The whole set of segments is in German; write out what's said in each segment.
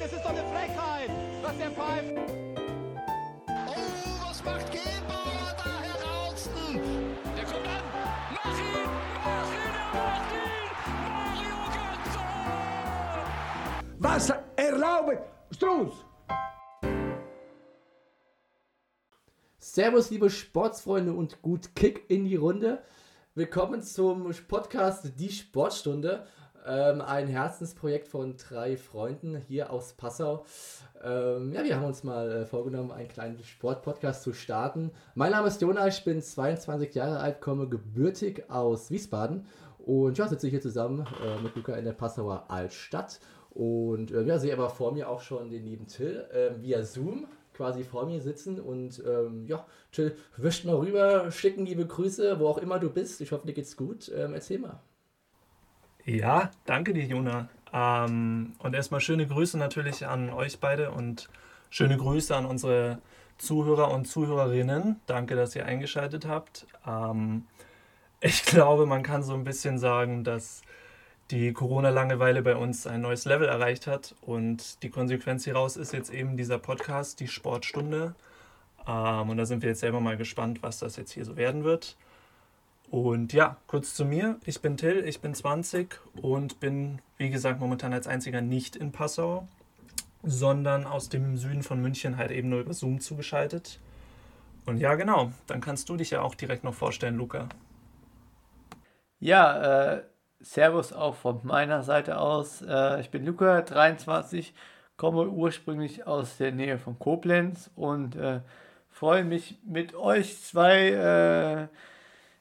Es ist doch eine Frechheit, was der pfeift. Oh, was macht Gebauer da heraus? Der kommt an. Mach ihn! Mach ihn! Er macht ihn! Mario Götze! Was erlaubt Strunz? Servus, liebe Sportsfreunde und gut Kick in die Runde. Willkommen zum Podcast Die Sportstunde. Ähm, ein Herzensprojekt von drei Freunden hier aus Passau. Ähm, ja, wir haben uns mal äh, vorgenommen, einen kleinen Sportpodcast zu starten. Mein Name ist Jona, ich bin 22 Jahre alt, komme gebürtig aus Wiesbaden und ja, sitze hier zusammen äh, mit Luca in der Passauer Altstadt. Und äh, ja, sehe aber vor mir auch schon den lieben Till äh, via Zoom quasi vor mir sitzen und ähm, ja, Till, wischt mal rüber, schicken liebe Grüße, wo auch immer du bist. Ich hoffe, dir geht's gut. Ähm, erzähl mal. Ja, danke dir, Jona. Ähm, und erstmal schöne Grüße natürlich an euch beide und schöne Grüße an unsere Zuhörer und Zuhörerinnen. Danke, dass ihr eingeschaltet habt. Ähm, ich glaube, man kann so ein bisschen sagen, dass die Corona-Langeweile bei uns ein neues Level erreicht hat und die Konsequenz hieraus ist jetzt eben dieser Podcast, die Sportstunde. Ähm, und da sind wir jetzt selber mal gespannt, was das jetzt hier so werden wird. Und ja, kurz zu mir. Ich bin Till, ich bin 20 und bin, wie gesagt, momentan als einziger nicht in Passau, sondern aus dem Süden von München halt eben nur über Zoom zugeschaltet. Und ja, genau, dann kannst du dich ja auch direkt noch vorstellen, Luca. Ja, äh, Servus auch von meiner Seite aus. Äh, ich bin Luca, 23, komme ursprünglich aus der Nähe von Koblenz und äh, freue mich mit euch zwei äh,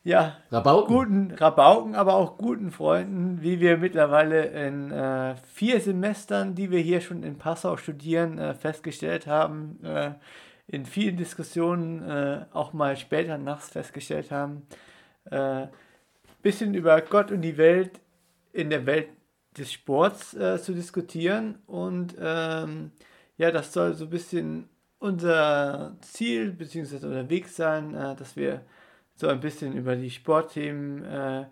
ja, Rabauken. guten Rabauken, aber auch guten Freunden, wie wir mittlerweile in äh, vier Semestern, die wir hier schon in Passau studieren, äh, festgestellt haben, äh, in vielen Diskussionen äh, auch mal später nachts festgestellt haben, äh, bisschen über Gott und die Welt in der Welt des Sports äh, zu diskutieren und ähm, ja, das soll so ein bisschen unser Ziel bzw. unser Weg sein, äh, dass wir so ein bisschen über die Sportthemen äh,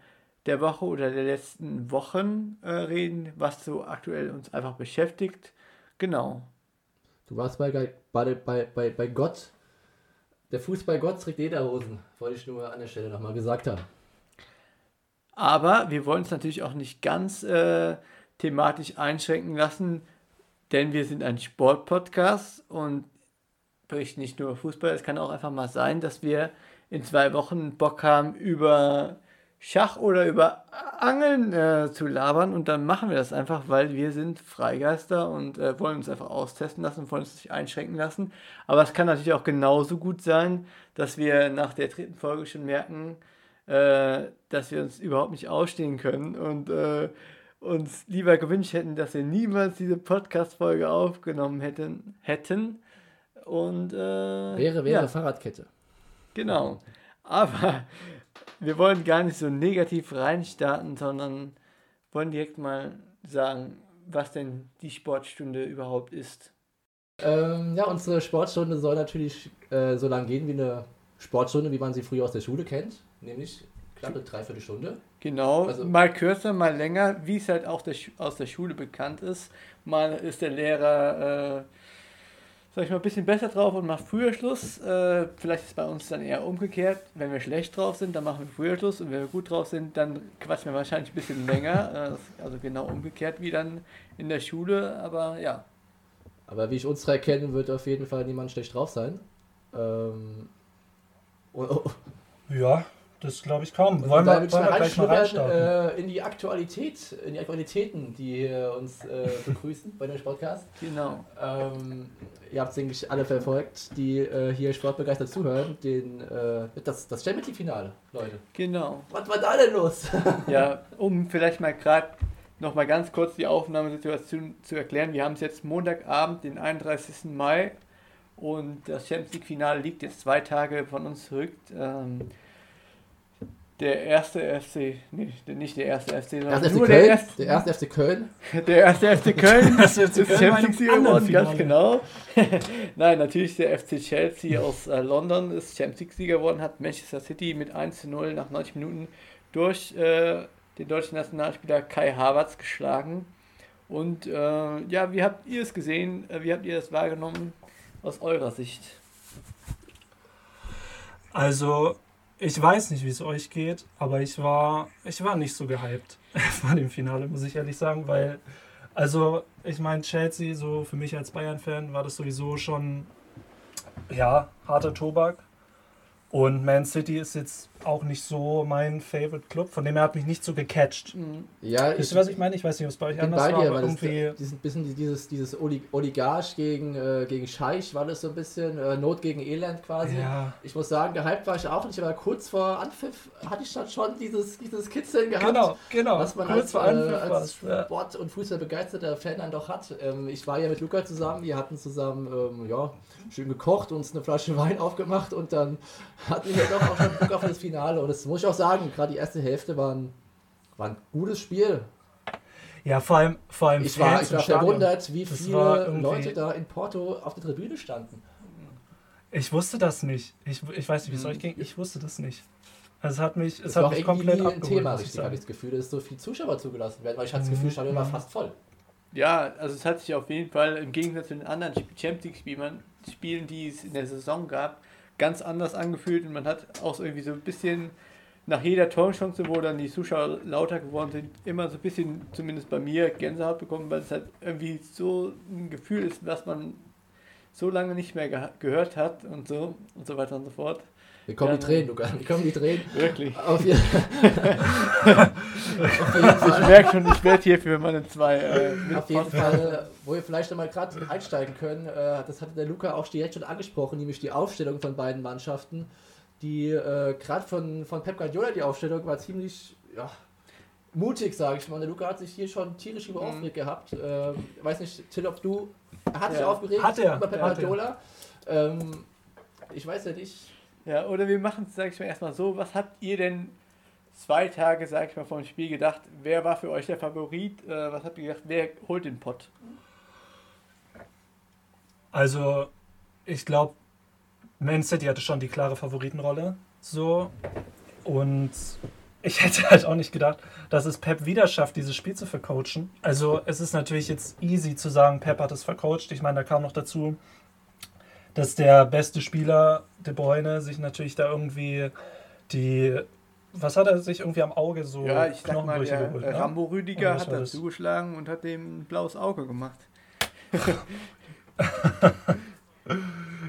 der Woche oder der letzten Wochen äh, reden, was so aktuell uns einfach beschäftigt. Genau. Du warst bei, bei, bei, bei, bei Gott. Der Fußballgott trägt Lederhosen. Wollte ich nur an der Stelle nochmal gesagt haben. Aber wir wollen es natürlich auch nicht ganz äh, thematisch einschränken lassen, denn wir sind ein Sportpodcast und berichten nicht nur Fußball. Es kann auch einfach mal sein, dass wir in zwei Wochen Bock haben, über Schach oder über Angeln äh, zu labern und dann machen wir das einfach, weil wir sind Freigeister und äh, wollen uns einfach austesten lassen und wollen uns nicht einschränken lassen. Aber es kann natürlich auch genauso gut sein, dass wir nach der dritten Folge schon merken, äh, dass wir uns überhaupt nicht ausstehen können und äh, uns lieber gewünscht hätten, dass wir niemals diese Podcast-Folge aufgenommen hätten. hätten. Und, äh, Wäre, wäre ja. Fahrradkette. Genau. Aber wir wollen gar nicht so negativ reinstarten, sondern wollen direkt mal sagen, was denn die Sportstunde überhaupt ist. Ähm, ja, unsere Sportstunde soll natürlich äh, so lang gehen wie eine Sportstunde, wie man sie früher aus der Schule kennt. Nämlich knappe dreiviertel Stunde. Genau, Also- mal kürzer, mal länger, wie es halt auch der, aus der Schule bekannt ist. Mal ist der Lehrer, äh, sag ich mal, ein bisschen besser drauf und macht früher Schluss. Äh, vielleicht ist es bei uns dann eher umgekehrt. Wenn wir schlecht drauf sind, dann machen wir früher Schluss und wenn wir gut drauf sind, dann quatschen wir wahrscheinlich ein bisschen länger. Äh, also genau umgekehrt wie dann in der Schule, aber ja. Aber wie ich uns drei kenne, wird auf jeden Fall niemand schlecht drauf sein. Ähm, und, oh, Ja, das glaube ich kaum. und Wollen wir, wollen mal wir gleich mal reinstarten? äh, in die Aktualität, in die Aktualitäten, die uns äh, begrüßen bei dem Podcast. Genau. Ähm, ihr habt es, denke ich, alle verfolgt, die äh, hier sportbegeistert zuhören. Den, äh, das das Champions League-Finale, Leute. Genau. Was war da denn los? Ja, um vielleicht mal gerade noch mal ganz kurz die Aufnahmesituation zu erklären. Wir haben es jetzt Montagabend, den 31. Mai und das Champions League Finale liegt jetzt zwei Tage von uns zurück. Ähm, der erste FC, nee, nicht der erste FC, sondern Erste FC nur Köln, der erste, der erste FC Köln. der erste FC Köln Das ist Köln Champions League geworden, ganz genau. Nein, natürlich der FC Chelsea aus äh, London ist Champions League Sieger geworden, hat Manchester City mit 1 zu 0 nach 90 Minuten durch äh, den deutschen Nationalspieler Kai Havertz geschlagen. Und äh, ja, wie habt ihr es gesehen? Äh, Wie habt ihr es wahrgenommen aus eurer Sicht? Also, ich weiß nicht, wie es euch geht, aber ich war, ich war nicht so gehypt vor dem Finale, muss ich ehrlich sagen, weil, also, ich meine, Chelsea, so für mich als Bayern-Fan, war das sowieso schon, ja, harter Tobak. Und Man City ist jetzt auch nicht so mein Favorite Club, von dem her hat mich nicht so gecatcht. Ja, Wisst ihr, was ich meine? Ich weiß nicht, es bei euch anders bei war, dir, aber weil das, irgendwie. dieses bisschen dieses, dieses Oli- Oligarch gegen, äh, gegen Scheich war das so ein bisschen, äh, Not gegen Elend quasi. Ja. Ich muss sagen, gehypt war ich auch nicht, aber kurz vor Anpfiff hatte ich dann schon dieses, dieses Kitzeln gehabt. Genau, genau. Was man Kurz als, vor äh, Anpfiff als war's, ja. Sport- und Fußball begeisterter Fan dann doch hat. Ähm, ich war ja mit Luca zusammen, wir hatten zusammen ähm, ja, schön gekocht, uns eine Flasche Wein aufgemacht und dann hatten wir doch auch schon Bock auf das Finale. Und das muss ich auch sagen, gerade die erste Hälfte war ein, war ein gutes Spiel. Ja, vor allem, vor allem Ich war, Fans ich war verwundert, wie Das viele Leute da in Porto auf der Tribüne standen. Ich wusste das nicht. Ich, ich weiß nicht, wie es Mhm. euch ging. Ich wusste das nicht. Also es hat mich, es war hat mich irgendwie komplett nie ein abgeholt, Thema, richtig, habe ich das Gefühl, dass so viele Zuschauer zugelassen werden, weil ich hatte das Gefühl, das Stadion war fast voll. Ja, also es hat sich auf jeden Fall im Gegensatz zu den anderen Champions League-Spielen, Spielen, die es in der Saison gab, ganz anders angefühlt und man hat auch irgendwie so ein bisschen nach jeder Torchance, wo dann die Zuschauer lauter geworden sind, immer so ein bisschen, zumindest bei mir, Gänsehaut bekommen, weil es halt irgendwie so ein Gefühl ist, was man so lange nicht mehr gehört hat und so und so weiter und so fort. Mir kommen Ja, die Tränen, Luca, mir kommen die Tränen. Wirklich. Auf jeden, auf jeden Fall. Ich merke schon, ich werde hier für meine zwei äh, Auf jeden Fall, wo wir vielleicht nochmal gerade einsteigen können, äh, das hatte der Luca auch direkt schon angesprochen, nämlich die Aufstellung von beiden Mannschaften. Die äh, gerade von, von Pep Guardiola, die Aufstellung war ziemlich ja, mutig, sage ich mal. Der Luca hat sich hier schon tierisch über Mhm. aufgeregt gehabt. Äh, weiß nicht, Till, ob du. Er hat sich Ja. aufgeregt Hat er, über Pep. Guardiola. Ähm, ich weiß ja nicht. Ja, oder wir machen es, sag ich mal, erstmal so. Was habt ihr denn zwei Tage, sag ich mal, vor dem Spiel gedacht? Wer war für euch der Favorit? Äh, was habt ihr gedacht? Wer holt den Pott? Also, ich glaube, Man City hatte schon die klare Favoritenrolle. So. Und ich hätte halt auch nicht gedacht, dass es Pep wieder schafft, dieses Spiel zu vercoachen. Also, es ist natürlich jetzt easy zu sagen, Pep hat es vercoacht. Ich meine, da kam noch dazu, dass der beste Spieler, De Bruyne, sich natürlich da irgendwie die. Was hat er sich irgendwie am Auge so ja, ich sag mal, der geholt? ne? Rambo Rüdiger hat das? zugeschlagen und hat dem ein blaues Auge gemacht.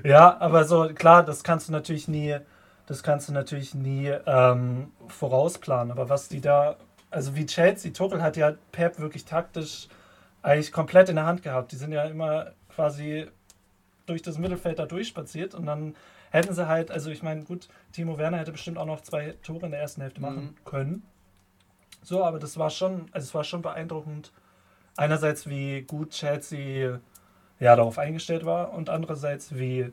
Ja, aber so klar, das kannst du natürlich nie, das kannst du natürlich nie ähm, vorausplanen. Aber was die da, also wie Chelsea, Tuchel hat ja Pep wirklich taktisch eigentlich komplett in der Hand gehabt. Die sind ja immer quasi durch das Mittelfeld da durchspaziert und dann hätten sie halt, also ich meine, gut, Timo Werner hätte bestimmt auch noch zwei Tore in der ersten Hälfte machen können. So, aber das war schon, also es war schon beeindruckend. Einerseits, wie gut Chelsea ja, darauf eingestellt war und andererseits wie,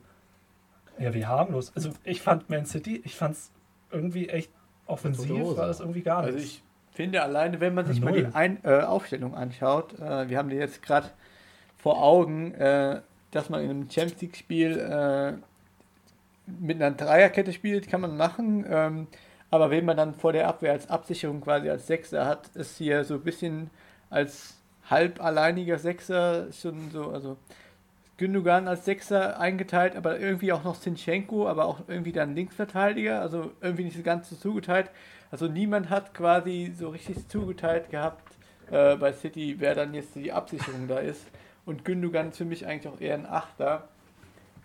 ja, wie harmlos. Also ich fand Man City, ich fand es irgendwie echt offensiv, war das irgendwie gar Also nichts. ich finde alleine, wenn man sich mal Null. die Ein äh, Aufstellung anschaut, äh, wir haben die jetzt gerade vor Augen, äh, dass man in einem Champions League Spiel äh, mit einer Dreierkette spielt, kann man machen. Ähm, aber wenn man dann vor der Abwehr als Absicherung quasi als Sechser hat, ist hier so ein bisschen als halb alleiniger Sechser schon so, also Gündogan als Sechser eingeteilt, aber irgendwie auch noch Sinchenko, aber auch irgendwie dann Linksverteidiger, also irgendwie nicht so ganz so zugeteilt. Also niemand hat quasi so richtig zugeteilt gehabt äh, bei City, wer dann jetzt die Absicherung da ist. Und Gündogan ist für mich eigentlich auch eher ein Achter.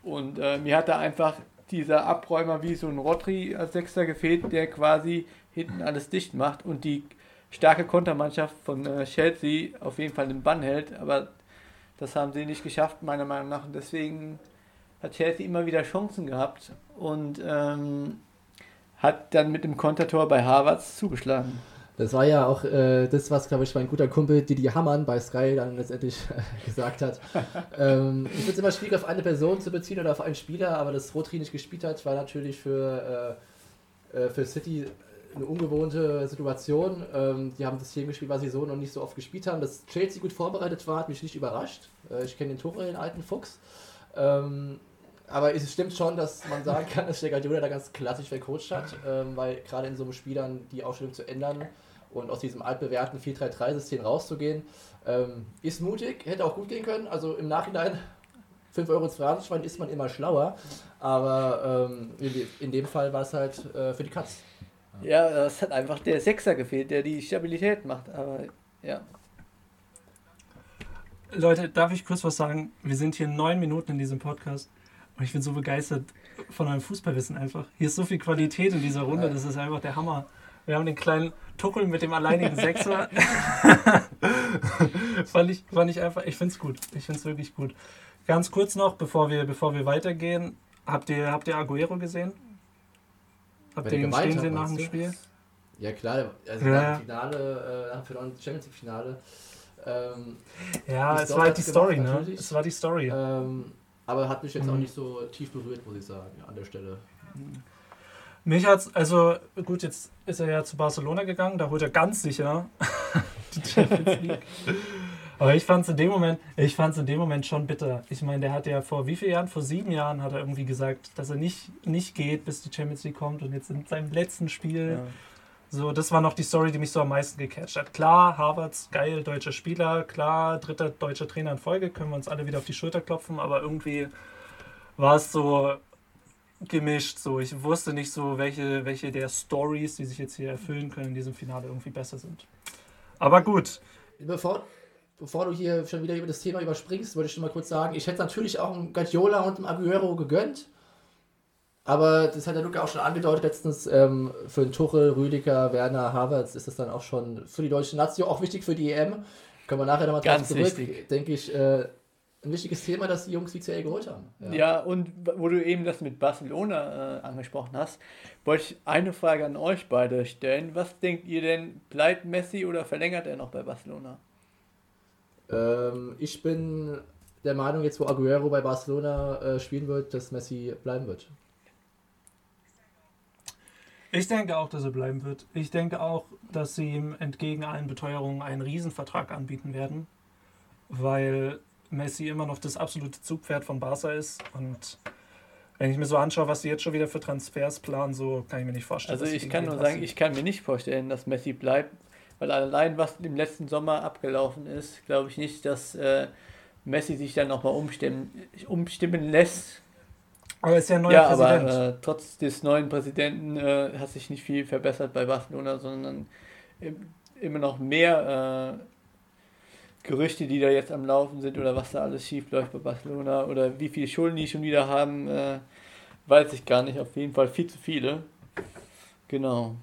Und äh, mir hat da einfach dieser Abräumer wie so ein Rodri als Sechster gefehlt, der quasi hinten alles dicht macht und die starke Kontermannschaft von äh, Chelsea auf jeden Fall den Bann hält. Aber das haben sie nicht geschafft, meiner Meinung nach. Und deswegen hat Chelsea immer wieder Chancen gehabt und ähm, hat dann mit dem Kontertor bei Harvards zugeschlagen. Das war ja auch äh, das, was, glaube ich, mein guter Kumpel Didi Hammann bei Sky dann letztendlich gesagt hat. ähm, ich finde es immer schwierig, auf eine Person zu beziehen oder auf einen Spieler, aber dass Rotri nicht gespielt hat, war natürlich für, äh, äh, für City eine ungewohnte Situation. Ähm, die haben das Team gespielt, was sie so noch nicht so oft gespielt haben. Dass Chelsea gut vorbereitet war, hat mich nicht überrascht. Äh, ich kenne den Tuchel, den alten Fuchs. Ähm, aber es stimmt schon, dass man sagen kann, dass der Guardiola da ganz klassisch vercoacht hat, ähm, weil gerade in so einem Spiel dann die Aufstellung zu ändern und aus diesem altbewährten 4-3-3-System rauszugehen. Ähm, ist mutig, hätte auch gut gehen können. Also im Nachhinein 5 Euro ins Phrasenschwein ist man immer schlauer. Aber ähm, in dem Fall war es halt äh, für die Katz. Ja, es hat einfach der Sechser gefehlt, der die Stabilität macht. Aber ja. Leute, darf ich kurz was sagen? Wir sind hier neun Minuten in diesem Podcast und ich bin so begeistert von eurem Fußballwissen einfach. Hier ist so viel Qualität in dieser Runde, das ist einfach der Hammer. Wir haben den kleinen Tuchel mit dem alleinigen Sechser. fand, ich, fand ich einfach, ich finde es gut. Ich finde es wirklich gut. Ganz kurz noch, bevor wir, bevor wir weitergehen, habt ihr, habt ihr Aguero gesehen? Habt ihr ihn stehen sehen nach dem Spiel? Ja klar, also ja. nach dem Finale, äh, nach dem Champions League Finale ähm, ja, es war halt die Story, gemacht, ne? Es war die Story. Ähm, aber hat mich jetzt mhm. auch nicht so tief berührt, muss ich sagen, an der Stelle. Mich hat's, also gut, jetzt ist er ja zu Barcelona gegangen, da holt er ganz sicher die Champions League. Aber ich fand es in dem Moment, ich fand in dem Moment schon bitter. Ich meine, der hat ja vor wie vielen Jahren? Vor sieben Jahren hat er irgendwie gesagt, dass er nicht, nicht geht, bis die Champions League kommt. Und jetzt in seinem letzten Spiel ja. So, das war noch die Story, die mich so am meisten gecatcht hat. Klar, Harvards, geil, deutscher Spieler, klar, dritter deutscher Trainer in Folge, können wir uns alle wieder auf die Schulter klopfen, aber irgendwie war es so gemischt. So, ich wusste nicht so, welche, welche der Stories, die sich jetzt hier erfüllen können in diesem Finale, irgendwie besser sind. Aber gut. Bevor, bevor du hier schon wieder über das Thema überspringst, wollte ich schon mal kurz sagen, ich hätte natürlich auch einen Guardiola und einen Aguero gegönnt. Aber das hat der Luca auch schon angedeutet letztens, ähm, für den Tuchel, Rüdiger, Werner, Havertz ist das dann auch schon für die deutsche Nation, auch wichtig für die EM. Können wir nachher nochmal drauf zurück. Wichtig. Denke ich, äh, ein wichtiges Thema, dass die Jungs die CL geholt haben. Ja. ja. und wo du eben das mit Barcelona äh, angesprochen hast, wollte ich eine Frage an euch beide stellen. Was denkt ihr denn, bleibt Messi oder verlängert er noch bei Barcelona? Ähm, ich bin der Meinung, jetzt wo Aguero bei Barcelona äh, spielen wird, dass Messi bleiben wird. Ich denke auch, dass er bleiben wird. Ich denke auch, dass sie ihm entgegen allen Beteuerungen einen Riesenvertrag anbieten werden, weil Messi immer noch das absolute Zugpferd von Barca ist und wenn ich mir so anschaue, was sie jetzt schon wieder für Transfers planen, so kann ich mir nicht vorstellen. Also ich kann nur sagen, ich kann mir nicht vorstellen, dass Messi bleibt, weil allein was im letzten Sommer abgelaufen ist, glaube ich nicht, dass äh, Messi sich dann nochmal umstimmen, umstimmen lässt aber er ist ja ein neuer ja, Präsident. Aber äh, trotz des neuen Präsidenten äh, hat sich nicht viel verbessert bei Barcelona, sondern immer noch mehr äh, Gerüchte, die da jetzt am Laufen sind oder was da alles schief läuft bei Barcelona oder wie viele Schulden die schon wieder haben, äh, weiß ich gar nicht. Auf jeden Fall viel zu viele. Genau.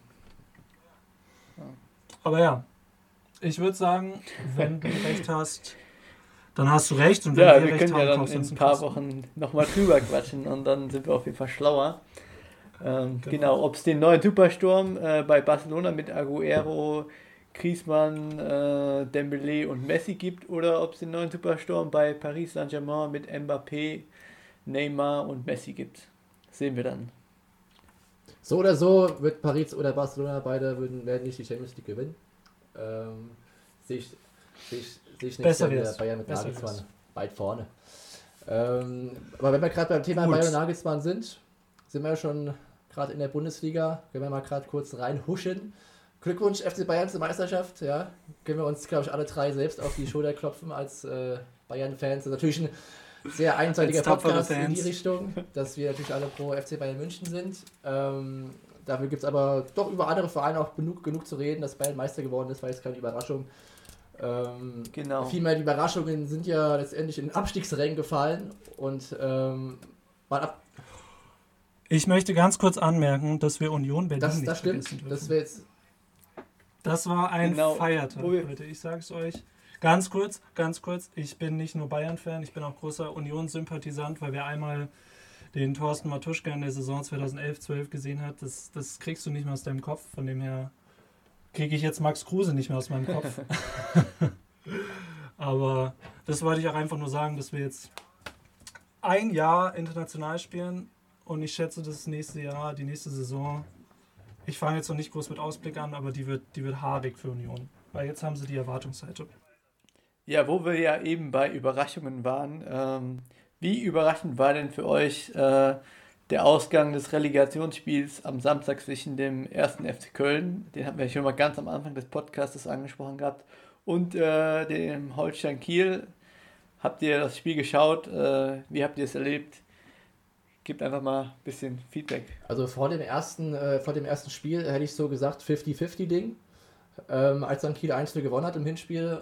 Ja. Aber ja, ich würde sagen, wenn du recht hast, dann hast du recht. Und ja, wir, wir können ja dann in ein paar Wochen nochmal drüber quatschen und dann sind wir auf jeden Fall schlauer. Ähm, genau, genau ob es den neuen Supersturm äh, bei Barcelona mit Aguero, Griezmann, äh, Dembele und Messi gibt oder ob es den neuen Supersturm bei Paris Saint-Germain mit Mbappé, Neymar und Messi gibt. Sehen wir dann. So oder so wird Paris oder Barcelona beide würden, werden nicht die Champions League gewinnen. Ähm, sehe ich, seh ich sehe ich nicht der Bayern mit Besser Nagelsmann wird's. weit vorne. Ähm, aber wenn wir gerade beim Thema Gut. Bayern und Nagelsmann sind, sind wir ja schon gerade in der Bundesliga. Können wir mal gerade kurz reinhuschen. Glückwunsch FC Bayern zur Meisterschaft. Ja, können wir uns, glaube ich, alle drei selbst auf die Schulter klopfen als äh, Bayern-Fans. Das ist natürlich ein sehr einseitiger Podcast in die Richtung, dass wir natürlich alle pro FC Bayern München sind. Ähm, dafür gibt es aber doch über andere Vereine auch genug, genug zu reden, dass Bayern Meister geworden ist, weil es keine Überraschung. Ähm, genau. Vielmehr die Überraschungen sind ja letztendlich in Abstiegsrängen gefallen und ähm, mal ab. Ich möchte ganz kurz anmerken, dass wir Union Berlin das, das nicht stimmt. Das, jetzt das war ein genau. Feiertag, Leute. Ich sag's euch. Ganz kurz, ganz kurz. Ich bin nicht nur Bayern-Fan, ich bin auch großer Union-Sympathisant, weil wir einmal den Thorsten Matuschka in der Saison 2011-12 gesehen hat. Das, das kriegst du nicht mehr aus deinem Kopf. Von dem her kriege ich jetzt Max Kruse nicht mehr aus meinem Kopf. Aber das wollte ich auch einfach nur sagen, dass wir jetzt ein Jahr international spielen und ich schätze, das nächste Jahr, die nächste Saison, ich fange jetzt noch nicht groß mit Ausblick an, aber die wird, die wird haarig für Union. Weil jetzt haben sie die Erwartungsseite. Ja, wo wir ja eben bei Überraschungen waren, ähm, wie überraschend war denn für euch äh, der Ausgang des Relegationsspiels am Samstag zwischen dem ersten FC Köln, den hatten wir schon mal ganz am Anfang des Podcasts angesprochen gehabt, und äh, dem Holstein Kiel. Habt ihr das Spiel geschaut? Äh, wie habt ihr es erlebt? Gebt einfach mal ein bisschen Feedback. Also vor dem ersten, äh, vor dem ersten Spiel hätte ich so gesagt 50-50-Ding. Ähm, als dann Kiel 1 gewonnen hat im Hinspiel,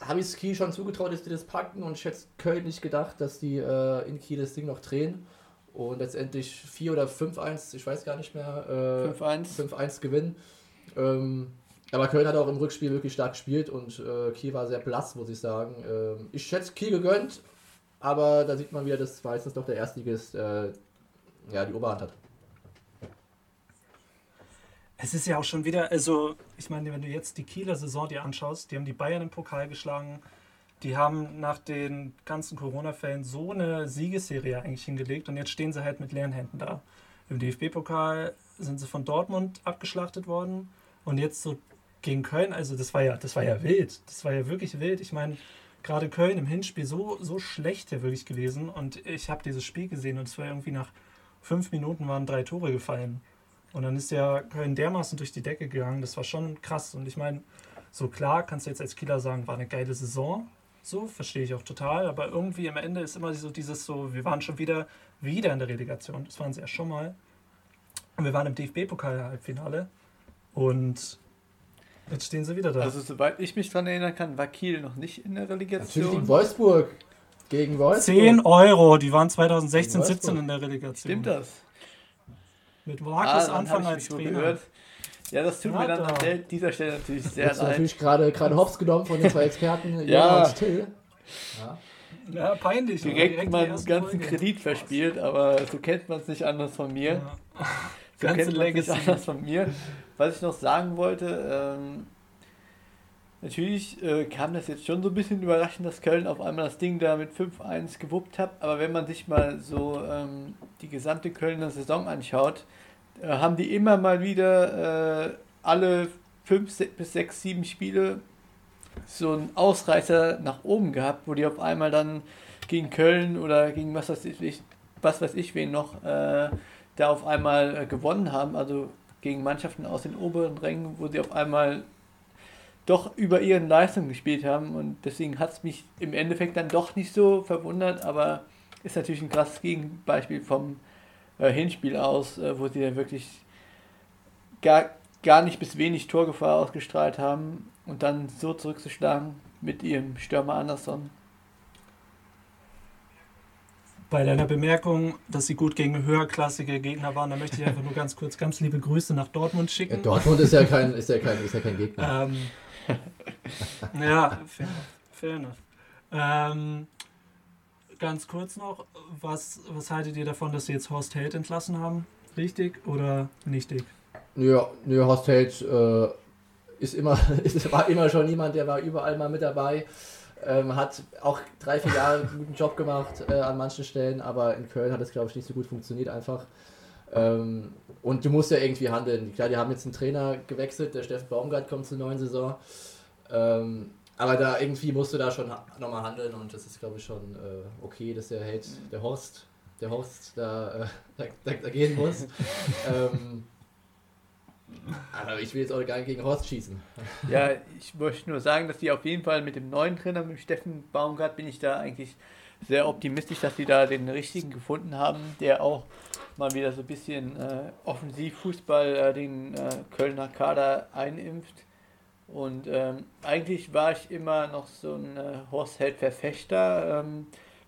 habe ich es Kiel schon zugetraut, dass die das packen und ich hätte Köln nicht gedacht, dass die äh, in Kiel das Ding noch drehen und letztendlich 4 oder 5-1, ich weiß gar nicht mehr, äh, 5-1. 5-1 gewinnen. Ähm, aber Köln hat auch im Rückspiel wirklich stark gespielt und äh, Kiel war sehr blass, muss ich sagen. Ähm, ich schätze Kiel gegönnt, aber da sieht man wieder, dass meistens doch der Erstligist äh, ja, die Oberhand hat. Es ist ja auch schon wieder, also ich meine, wenn du jetzt die Kieler Saison dir anschaust, die haben die Bayern im Pokal geschlagen, die haben nach den ganzen Corona-Fällen so eine Siegesserie eigentlich hingelegt und jetzt stehen sie halt mit leeren Händen da. Im DFB-Pokal sind sie von Dortmund abgeschlachtet worden und jetzt so gegen Köln, also das war ja, das war ja wild, das war ja wirklich wild. Ich meine, gerade Köln im Hinspiel so, so schlecht wirklich gewesen und ich habe dieses Spiel gesehen und es war irgendwie nach fünf Minuten waren drei Tore gefallen. Und dann ist ja Köln dermaßen durch die Decke gegangen. Das war schon krass. Und ich meine, so klar kannst du jetzt als Kieler sagen, war eine geile Saison. So, verstehe ich auch total. Aber irgendwie am Ende ist immer so dieses so, wir waren schon wieder, wieder in der Relegation. Das waren sie ja schon mal. Und wir waren im DFB-Pokal-Halbfinale. Und jetzt stehen sie wieder da. Also soweit ich mich daran erinnern kann, war Kiel noch nicht in der Natürlich gegen Relegation. Wolfsburg. Gegen Wolfsburg. 10 Euro, die waren 2016, Gegen 17 Wolfsburg. in der Relegation. Stimmt das? Mit Ah, Markus dann Anfang als Trainer. gehört. Ja, das tut Ja, mir dann an dieser Stelle natürlich sehr leid. natürlich gerade gerade hops genommen von den zwei Experten, Ja. Und Till. Ja. Ja, peinlich. Direkt in mal ganzen Folge. Kredit verspielt, aber so kennt man es nicht anders von mir. Ja. So Ganze Legacy. anders von mir. Was ich noch sagen wollte, ähm, natürlich äh, kam das jetzt schon so ein bisschen überraschend, dass Köln auf einmal das Ding da mit 5-1 gewuppt hat, aber wenn man sich mal so ähm, die gesamte Kölner Saison anschaut, äh, haben die immer mal wieder äh, alle 5 bis 6, 7 Spiele so einen Ausreißer nach oben gehabt, wo die auf einmal dann gegen Köln oder gegen was weiß ich, was weiß ich wen noch äh, da auf einmal äh, gewonnen haben, also gegen Mannschaften aus den oberen Rängen, wo sie auf einmal doch über ihren Leistungen gespielt haben und deswegen hat es mich im Endeffekt dann doch nicht so verwundert, aber ist natürlich ein krasses Gegenbeispiel vom äh, Hinspiel aus, äh, wo sie ja wirklich gar, gar nicht bis wenig Torgefahr ausgestrahlt haben und dann so zurückzuschlagen mit ihrem Stürmer Anderson. Bei deiner Bemerkung, dass sie gut gegen höherklassige Gegner waren, da möchte ich einfach nur ganz kurz ganz liebe Grüße nach Dortmund Ja, schicken. Dortmund ist ja kein, ist ja kein, ist ja kein Gegner. Ähm, ja, fair, fair enough. Ähm, ganz kurz noch, was, was haltet ihr davon, dass sie jetzt Horst Held entlassen haben? Richtig oder nichtig? Ja, nö, Horst Held äh, ist immer, ist, war immer schon jemand, der war überall mal mit dabei. Ähm, hat auch drei, vier Jahre einen guten Job gemacht äh, an manchen Stellen, aber in Köln hat es, glaube ich, nicht so gut funktioniert einfach. Ähm, und du musst ja irgendwie handeln. Klar, die haben jetzt einen Trainer gewechselt, der Steffen Baumgart kommt zur neuen Saison. Ähm, aber da irgendwie musst du da schon ha- nochmal handeln und das ist, glaube ich, schon äh, okay, dass der Held, der Horst, der Horst da, äh, da, da, da gehen muss. ähm, aber ich will jetzt auch gar nicht gegen Horst schießen. Ja, ich möchte nur sagen, dass die auf jeden Fall mit dem neuen Trainer, mit Steffen Baumgart, bin ich da eigentlich sehr optimistisch, dass die da den richtigen gefunden haben, der auch mal wieder so ein bisschen äh, Offensivfußball äh, den äh, Kölner Kader einimpft. Und ähm, eigentlich war ich immer noch so ein äh, Horst Held-Verfechter, ähm,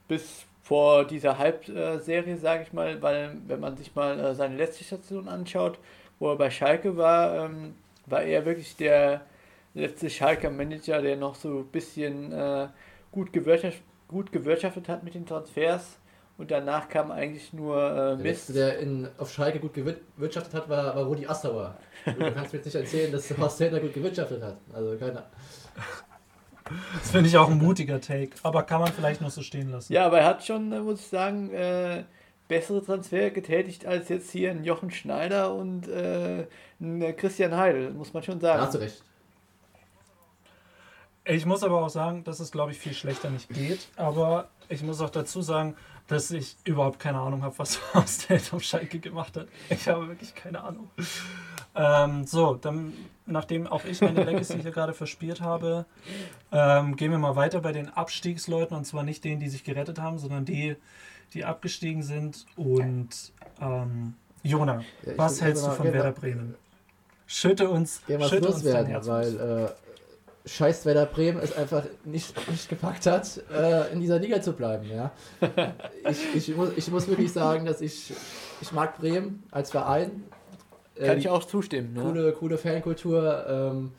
bis vor dieser Halbserie, sage ich mal, weil wenn man sich mal äh, seine letzte Station anschaut, wo er bei Schalke war, ähm, war er wirklich der letzte Schalker Manager, der noch so ein bisschen äh, gut, gewirtschaftet, gut gewirtschaftet hat mit den Transfers. Und danach kam eigentlich nur äh, Der Mist. letzte, der in, auf Schalke gut gewirtschaftet hat, war, war Rudi Assauer. Du kannst mir jetzt nicht erzählen, dass Horst Held da gut gewirtschaftet hat. Also keine Das finde ich auch ein mutiger Take, aber kann man vielleicht noch so stehen lassen. Ja, aber er hat schon, äh, muss ich sagen, äh, bessere Transfer getätigt als jetzt hier ein Jochen Schneider und äh, ein Christian Heidel, muss man schon Da hast sagen. du recht. Ich muss aber auch sagen, dass es, glaube ich, viel schlechter nicht geht. Aber ich muss auch dazu sagen, dass ich überhaupt keine Ahnung habe, was Held auf Schalke gemacht hat. Ich habe wirklich keine Ahnung. Ähm, so, dann, nachdem auch ich meine Legacy hier gerade verspielt habe, ähm, gehen wir mal weiter bei den Abstiegsleuten. Und zwar nicht denen, die sich gerettet haben, sondern die, die abgestiegen sind. Und ähm, Jona, Ja, was hältst du von gerne- Werder Bremen? Schütte uns, schütte uns Herz weil äh, scheiß Werder Bremen es einfach nicht, nicht gepackt hat, äh, in dieser Liga zu bleiben. Ja? Ich, ich, muss, ich muss wirklich sagen, dass ich, ich mag Bremen als Verein. Kann Ähm, ich auch zustimmen. Ne? coole, coole Fankultur. Ähm,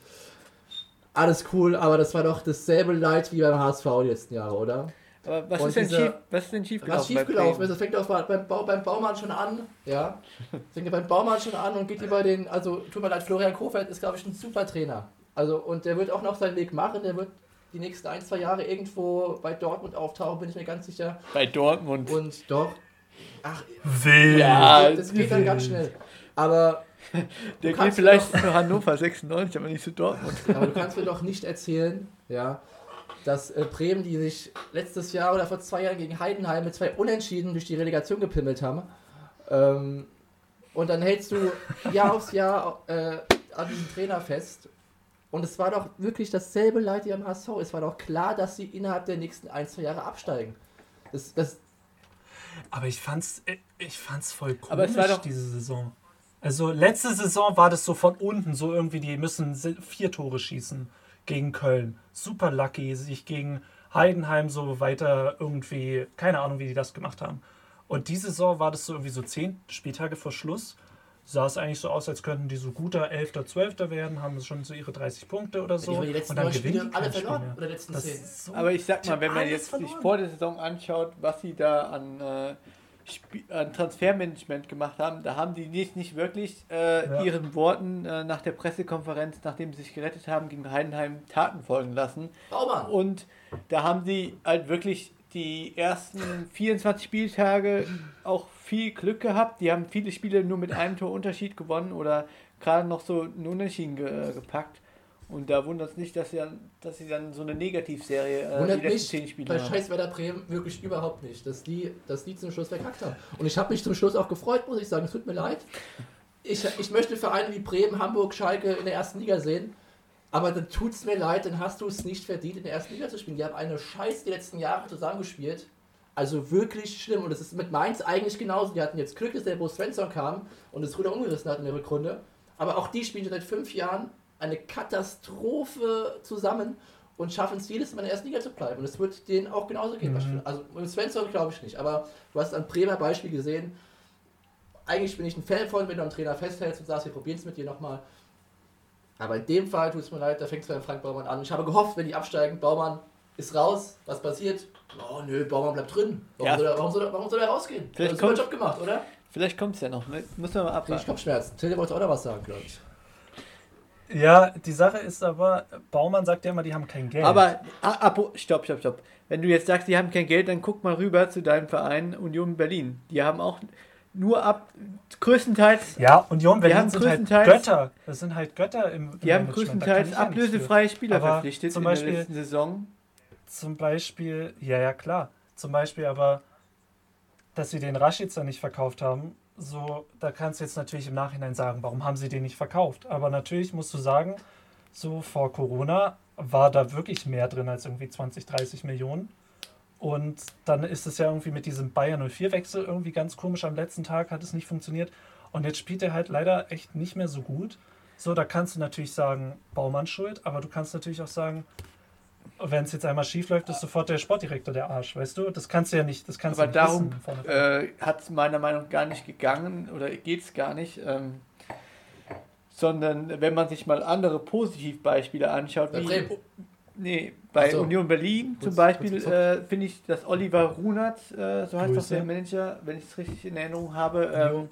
alles cool, aber das war doch dasselbe Leid wie beim HSV die letzten Jahre, oder? Aber was ist, denn dieser- schief, was ist denn schiefgelaufen? Was schiefgelaufen ist, das fängt auch bei- beim, Bau, beim Baumann schon an. Ja, fängt ja beim Baumann schon an und geht über den, also tut mir leid, Florian Kofeld ist, glaube ich, ein super Trainer. Also, und der wird auch noch seinen Weg machen, der wird die nächsten ein, zwei Jahre irgendwo bei Dortmund auftauchen, bin ich mir ganz sicher. Bei Dortmund. Und doch, ach, Wild. Ja, das geht dann ganz schnell. Aber, Der geht vielleicht zu Hannover 96, aber nicht zu Dortmund. aber du kannst mir doch nicht erzählen, ja, dass äh, Bremen, die sich letztes Jahr oder vor zwei Jahren gegen Heidenheim mit zwei Unentschieden durch die Relegation gepimmelt haben, ähm, und dann hältst du Jahr aufs Jahr äh, an diesem Trainer fest. Und es war doch wirklich dasselbe Leid wie am HSV. Es war doch klar, dass sie innerhalb der nächsten ein, zwei Jahre absteigen. Das, das, Aber ich fand's, äh, ich fand's voll komisch, Aber es war doch- diese Saison. Also letzte Saison war das so von unten, so irgendwie, die müssen vier Tore schießen gegen Köln. Super lucky, sich gegen Heidenheim so weiter irgendwie, keine Ahnung, wie die das gemacht haben. Und diese Saison war das so irgendwie so zehn Spieltage vor Schluss. Sah es eigentlich so aus, als könnten die so guter 11., 12. werden, haben schon so ihre 30 Punkte oder so. die haben die letzten und dann gewinnen die alle verloren. mehr. Oder die letzten Das zehn. ist so Aber ich sag mal, wenn man jetzt sich vor der Saison anschaut, was sie da an, äh, Transfermanagement gemacht haben, da haben die nicht, nicht wirklich äh, Ja. ihren Worten äh, nach der Pressekonferenz, nachdem sie sich gerettet haben, gegen Heidenheim Taten folgen lassen. Baumann! Und da haben sie halt wirklich die ersten 24 Spieltage auch viel Glück gehabt. Die haben viele Spiele nur mit einem Tor Unterschied gewonnen oder gerade noch so einen Unentschieden ge äh, gepackt. Und da wundert es nicht, dass sie, dann, dass sie dann so eine Negativserie äh, Wundert die letzten mich zehn Spiele bei haben. Scheiß Werder Bremen wirklich überhaupt nicht, dass die, dass die zum Schluss verkackt haben. Und ich habe mich zum Schluss auch gefreut, muss ich sagen. Es tut mir leid. Ich, ich möchte Vereine wie Bremen, Hamburg, Schalke in der ersten Liga sehen. Aber dann tut es mir leid, dann hast du es nicht verdient, in der ersten Liga zu spielen. Die haben eine Scheiß die letzten Jahre zusammengespielt. Also wirklich schlimm. Und es ist mit Mainz eigentlich genauso. Die hatten jetzt Glück, dass der Bo Svensson kam und das Ruder umgerissen hat in der Rückrunde. Aber auch die spielen schon seit fünf Jahren eine Katastrophe zusammen und schaffen es jedes Mal in der ersten Liga zu bleiben. Und es wird denen auch genauso gehen. Mhm. Also mit Svensson glaube ich nicht. Aber du hast ein Bremer Beispiel gesehen. Eigentlich bin ich ein Fan von, wenn du am Trainer festhältst und sagst, wir probieren es mit dir nochmal. Aber in dem Fall tut es mir leid, da fängt es bei Frank Baumann an. Ich habe gehofft, wenn die absteigen, Baumann ist raus, was passiert? Oh nö, Baumann bleibt drin. Warum, Ja. soll, er, warum, soll, er, warum soll er rausgehen? Vielleicht super kommt- Job gemacht, oder? Vielleicht kommt es ja noch. Ne? Muss man mal Krieg ich abwarten. Kopfschmerzen. Tilde wollte auch noch was sagen, glaube ich. Ja, die Sache ist aber, Baumann sagt ja immer, die haben kein Geld. Aber, apo, stopp, stopp, stopp. Wenn du jetzt sagst, die haben kein Geld, dann guck mal rüber zu deinem Verein Union Berlin. Die haben auch nur ab, größtenteils, ja, Union Berlin haben sind halt Götter. Das sind halt Götter im, im die haben größtenteils ablösefreie Spieler Aber verpflichtet zum in der Beispiel- letzten Saison. Zum Beispiel, ja, ja, klar. Zum Beispiel aber, dass sie den Rashica nicht verkauft haben, so, da kannst du jetzt natürlich im Nachhinein sagen, warum haben sie den nicht verkauft? Aber natürlich musst du sagen, so vor Corona war da wirklich mehr drin als irgendwie 20, 30 Millionen. Und dann ist es ja irgendwie mit diesem Bayern 04-Wechsel irgendwie ganz komisch. Am letzten Tag hat es nicht funktioniert. Und jetzt spielt er halt leider echt nicht mehr so gut. So, da kannst du natürlich sagen, Baumann schuld, aber du kannst natürlich auch sagen, wenn es jetzt einmal schief läuft, ist sofort der Sportdirektor der Arsch, weißt du? Das kannst du ja nicht, das kannst Aber du nicht darum äh, hat es meiner Meinung nach gar nicht gegangen oder geht es gar nicht. Ähm, sondern wenn man sich mal andere Positivbeispiele anschaut, Bei wie nee, bei so. Union Berlin zum Kurz- Beispiel kurz gezockt. äh, finde ich, dass Oliver Runert, äh, so heißt doch der Manager, wenn ich es richtig in Erinnerung habe, ähm,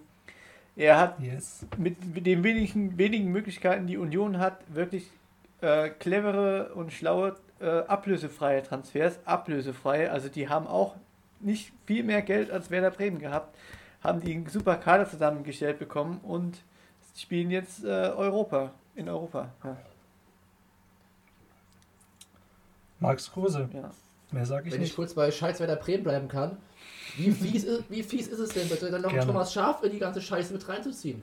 er hat Yes. mit, mit den wenigen, wenigen Möglichkeiten, die Union hat, wirklich äh, clevere und schlaue äh, ablösefreie Transfers, ablösefrei, also die haben auch nicht viel mehr Geld als Werder Bremen gehabt, haben die einen super Kader zusammengestellt bekommen und spielen jetzt äh, Europa, in Europa. Ja. Max Kruse. Ja. Mehr sage ich Wenn ich nicht. kurz bei Scheißwerder Bremen bleiben kann, wie fies, ist, wie fies ist es denn bitte, dann noch Gerne. Thomas Schaf in die ganze Scheiße mit reinzuziehen?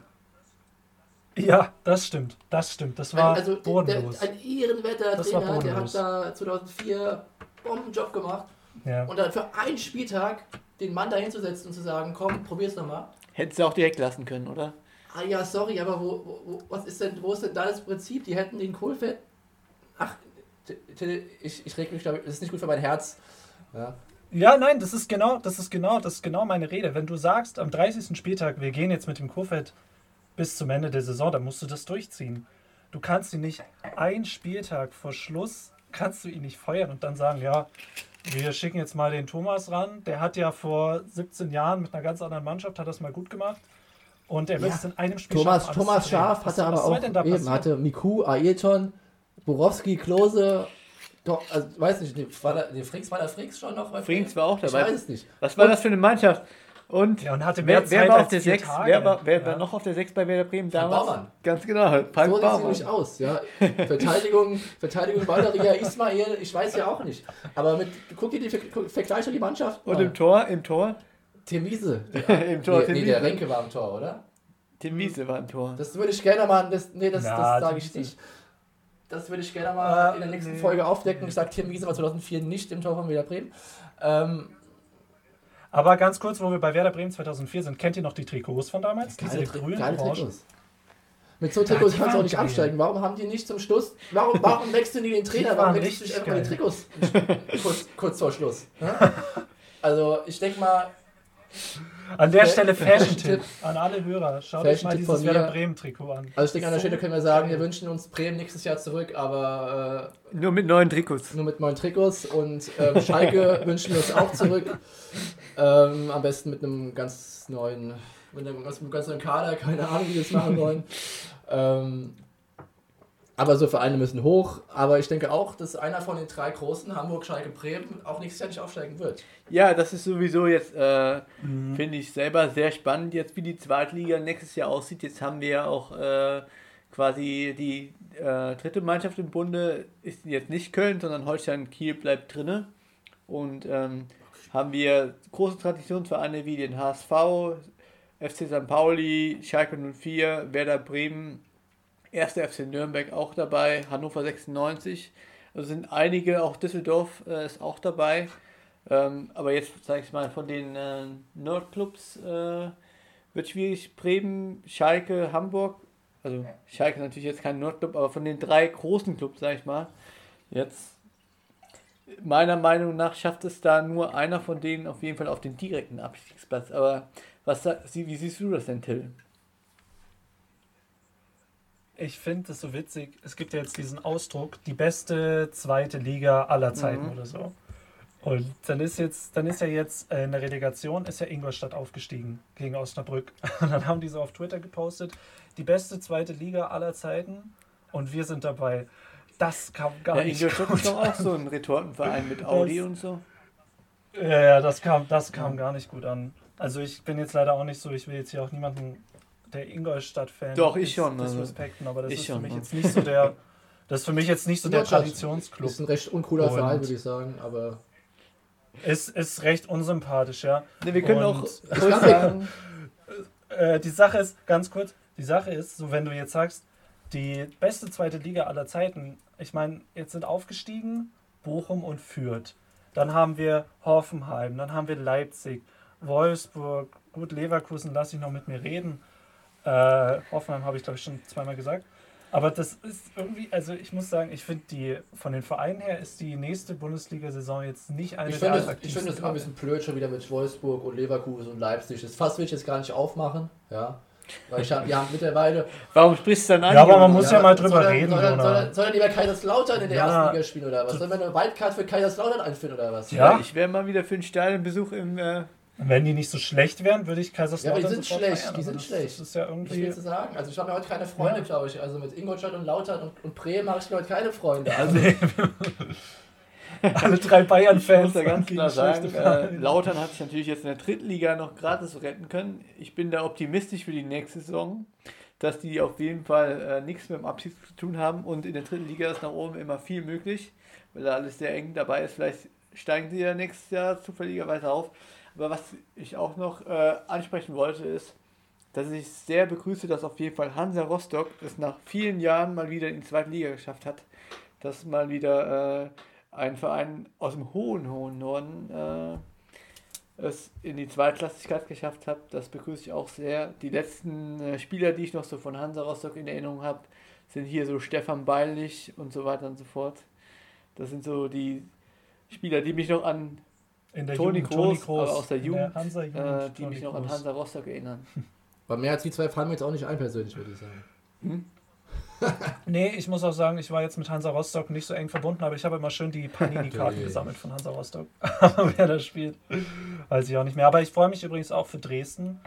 Ja, das stimmt. Das stimmt. Das war Ein, also der, bodenlos. ein ehrenwerter Das war Trainer, der hat da 2004 Bombenjob gemacht ja. und dann für einen Spieltag den Mann da hinzusetzen und zu sagen, komm, probier's nochmal. Hätten sie auch direkt lassen können, oder? Ah ja, sorry, aber wo, wo, wo, was ist denn, wo ist denn da das Prinzip? Die hätten den Kohlfett. Ach, ich, ich reg mich, glaube ich, das ist nicht gut für mein Herz. Ja. Ja, nein, das ist genau, das ist genau, das ist genau meine Rede. Wenn du sagst, am 30. Spieltag, wir gehen jetzt mit dem Kurfeld bis zum Ende der Saison, dann musst du das durchziehen. Du kannst ihn nicht einen Spieltag vor Schluss, kannst du ihn nicht feuern und dann sagen, ja, wir schicken jetzt mal den Thomas ran. Der hat ja vor 17 Jahren mit einer ganz anderen Mannschaft, hat das mal gut gemacht. Und er wird Ja. es in einem Spiel Thomas, schaffen, Thomas Was- hatte aber auch denn da eben, passieren? hatte Miku, Ailton, Borowski, Klose, doch, also weiß nicht, war da, nee, Frings war da Frings schon noch? Frings war auch dabei. Ich weiß es nicht. Was war Und- das für eine Mannschaft? Und Ja, und hatte mehr wer, wer Zeit war auf der vier 6? Tage. Wer, war, wer Ja. war noch auf der 6 bei Werder Bremen Frank damals? Baumann. Ganz genau, Frank So sieht sie Baumann. nämlich aus, ja. Verteidigung, Verteidigung Balderia Ismail, ich weiß ja auch nicht. Aber mit, guck dir die Ver- Vergleich die Mannschaft. Und im Tor, im Tor, Temise. im Tor, Nee, Tim, nee, der. Renke war im Tor, oder? Tim Wiese war im Tor. Das würde ich gerne mal, das, nee, das, das sage ich nicht. Das würde ich gerne mal Äh, in der nächsten nee. Folge aufdecken. Ich sage, Tim Wiese war 2004 nicht im Tor von Werder Bremen. Ähm, Aber ganz kurz, wo wir bei Werder Bremen 2004 sind, kennt ihr noch die Trikots von damals? Diese geile, Tri- grünen? Trikots. Mit so Trikots die kannst du auch nicht geil. absteigen. Warum haben die nicht zum Schluss? Warum, warum wechseln die den Trainer? Die Warum wechselst du nicht richtig einfach die. Trikots kurz, kurz vor Schluss? Ja? Also ich denke mal, An der Fa- Stelle Fashion-Tipp an alle Hörer. Schaut euch mal dieses. Werder Bremen-Trikot an. also ich denke an der Stelle können wir sagen, wir wünschen uns Bremen nächstes Jahr zurück, aber äh, Nur mit neuen Trikots. nur mit neuen Trikots und ähm, Schalke wünschen wir uns auch zurück. Ähm, am besten mit einem ganz neuen, mit einem ganz, mit einem ganz neuen Kader, keine Ahnung, wie wir es machen wollen. Ähm, aber so Vereine müssen hoch. Aber ich denke auch, dass einer von den drei großen, Hamburg, Schalke, Bremen, auch nächstes Jahr nicht aufsteigen wird. Ja, das ist sowieso jetzt, äh, Mhm. finde ich selber sehr spannend, jetzt wie die Zweitliga nächstes Jahr aussieht. Jetzt haben wir ja auch äh, quasi die äh, dritte Mannschaft im Bunde, ist jetzt nicht Köln, sondern Holstein Kiel bleibt drinne. Und ähm, haben wir große Traditionsvereine wie den HSV, FC St. Pauli, Schalke 04, Werder Bremen, 1. FC Nürnberg auch dabei, Hannover 96. Also sind einige, auch Düsseldorf äh, ist auch dabei. Ähm, aber jetzt sage ich mal, von den äh, Nordclubs äh, wird schwierig. Bremen, Schalke, Hamburg. Also Schalke natürlich jetzt kein Nordclub, aber von den drei großen Clubs, sage ich mal, jetzt meiner Meinung nach schafft es da nur einer von denen auf jeden Fall auf den direkten Abstiegsplatz. Aber was wie siehst du das denn, Till? Ich finde das so witzig. Es gibt ja jetzt diesen Ausdruck, die beste zweite Liga aller Zeiten Mhm. oder so. Und dann ist jetzt, dann ist ja jetzt äh, in der Relegation ist ja Ingolstadt aufgestiegen gegen Osnabrück. Und dann haben die so auf Twitter gepostet, die beste zweite Liga aller Zeiten und wir sind dabei. Das kam gar Ja, nicht Ingolstadt ist doch auch so ein Retortenverein mit Audi und so. Ja, ja, das kam, das kam gar nicht gut an. Also ich bin jetzt leider auch nicht so, ich will jetzt hier auch niemanden, der Ingolstadt-Fan Doch, ich schon, also disrespekten, aber das ich ist schon, für mich ja. jetzt nicht so der, das ist für mich jetzt nicht so der Traditionsclub. Ist ein recht uncooler Und- Verein, würde ich sagen. Aber Ist, ist recht unsympathisch, ja. Ne, wir können Und- auch sagen, Äh, die Sache ist, ganz kurz, die Sache ist, so wenn du jetzt sagst, die beste zweite Liga aller Zeiten, ich meine, jetzt sind aufgestiegen Bochum und Fürth. Dann haben wir Hoffenheim, dann haben wir Leipzig, Wolfsburg, gut, Leverkusen lasse ich noch mit mir reden. Äh, Hoffenheim habe ich, glaube ich, schon zweimal gesagt. Aber das ist irgendwie, also ich muss sagen, ich finde die, von den Vereinen her ist die nächste Bundesliga-Saison jetzt nicht eine ich der finde es ich finde es immer ein bisschen blöd schon wieder mit Wolfsburg und Leverkusen und Leipzig. Das Fass will ich jetzt gar nicht aufmachen. Ja. Weil ich hab, wir haben mittlerweile. warum sprichst du dann an? Ja, aber man muss ja mal drüber soll reden, Soll Jonah. soll, soll er lieber Kaiserslautern in der Ja. ersten Liga spielen oder was? Sollen wir eine Wildcard für Kaiserslautern einführen oder was? Ja. Ich wäre mal wieder für einen Stadionbesuch im. Äh, Wenn die nicht so schlecht wären, würde ich Ja, Kaiserslautern aber die sind schlecht, feiern, die aber sind das, schlecht. Das ist ja Was irgendwie... willst du sagen? Also ich habe ja heute keine Freunde, Ja. glaube ich. Also mit Ingolstadt und Lautern und, und Bremen habe ich heute keine Freunde. Also Alle drei Bayern-Fans da ganz klar sagen, äh. Lautern hat sich natürlich jetzt in der dritten Liga noch gratis retten können. Ich bin da optimistisch für die nächste Saison, dass die auf jeden Fall äh, nichts mit dem Abschied zu tun haben und in der dritten Liga ist nach oben immer viel möglich, weil da alles sehr eng dabei ist. Vielleicht steigen sie ja nächstes Jahr zufälligerweise auf. Aber was ich auch noch äh, ansprechen wollte, ist, dass ich sehr begrüße, dass auf jeden Fall Hansa Rostock es nach vielen Jahren mal wieder in die zweite Liga geschafft hat. Dass mal wieder äh, ein Verein aus dem hohen, hohen Norden äh, es in die Zweitklassigkeit geschafft hat. Das begrüße ich auch sehr. Die letzten äh, Spieler, die ich noch so von Hansa Rostock in Erinnerung habe, sind hier so Stefan Beilich und so weiter und so fort. Das sind so die Spieler, die mich noch an In der Toni Jugend, Toni Kroos, aber aus der Jugend, Hansa-Jugend, äh, die Toni mich noch an Kroos. Hansa Rostock erinnern. Aber mehr als die zwei fallen mir jetzt auch nicht ein, persönlich, würde ich sagen. Nee, ich muss auch sagen, ich war jetzt mit Hansa Rostock nicht so eng verbunden, aber ich habe immer schön die Panini-Karten gesammelt von Hansa Rostock. Aber wer da spielt, weiß ich auch nicht mehr. Aber ich freue mich übrigens auch für Dresden,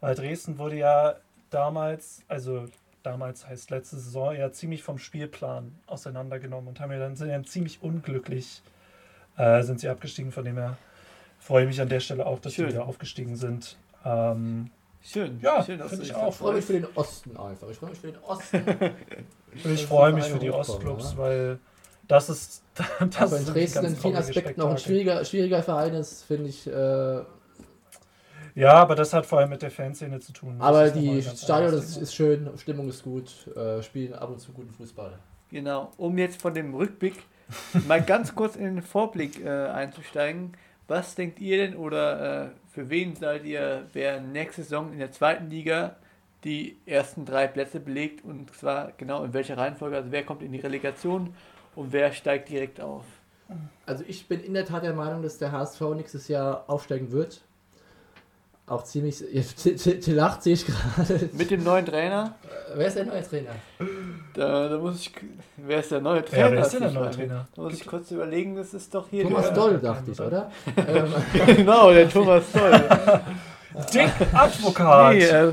weil Dresden wurde ja damals, also damals heißt letzte Saison, ja ziemlich vom Spielplan auseinandergenommen und haben ja dann sind ja ziemlich unglücklich, äh, sind sie abgestiegen. Von dem her freue ich mich an der Stelle auch, dass Schön. sie wieder aufgestiegen sind. Ähm, Schön, Ja, schön, dass finde du ich auch. Ich freue mich für den Osten einfach. Ich freue mich für den Osten. Und ich freue mich für die Ostclubs, ja. weil das ist. Das Aber in die Dresden in vielen Aspekten noch ein schwieriger, schwieriger Verein ist, finde ich. Äh, Ja, aber das hat vor allem mit der Fanszene zu tun. Das aber die Stadion ist, ist schön, Stimmung ist gut, äh, spielen ab und zu guten Fußball. Genau, um jetzt von dem Rückblick mal ganz kurz in den Vorblick äh, einzusteigen. Was denkt ihr denn oder äh, für wen seid ihr, wer nächste Saison in der zweiten Liga die ersten drei Plätze belegt und zwar genau in welcher Reihenfolge? Also wer kommt in die Relegation und wer steigt direkt auf? Also ich bin in der Tat der Meinung, dass der HSV nächstes Jahr aufsteigen wird. Auch ziemlich. Till lacht, sehe ich gerade. Mit dem neuen Trainer, Äh, Wer ist der neue Trainer? da, da muss ich. Wer ist der neue Trainer? Ja, wer ist denn der neue Trainer? Da muss ich kurz überlegen, das ist doch hier Thomas der. Doll, dachte ich, oder? ähm, genau, der Thomas Doll. Dick Advokat! nee, äh,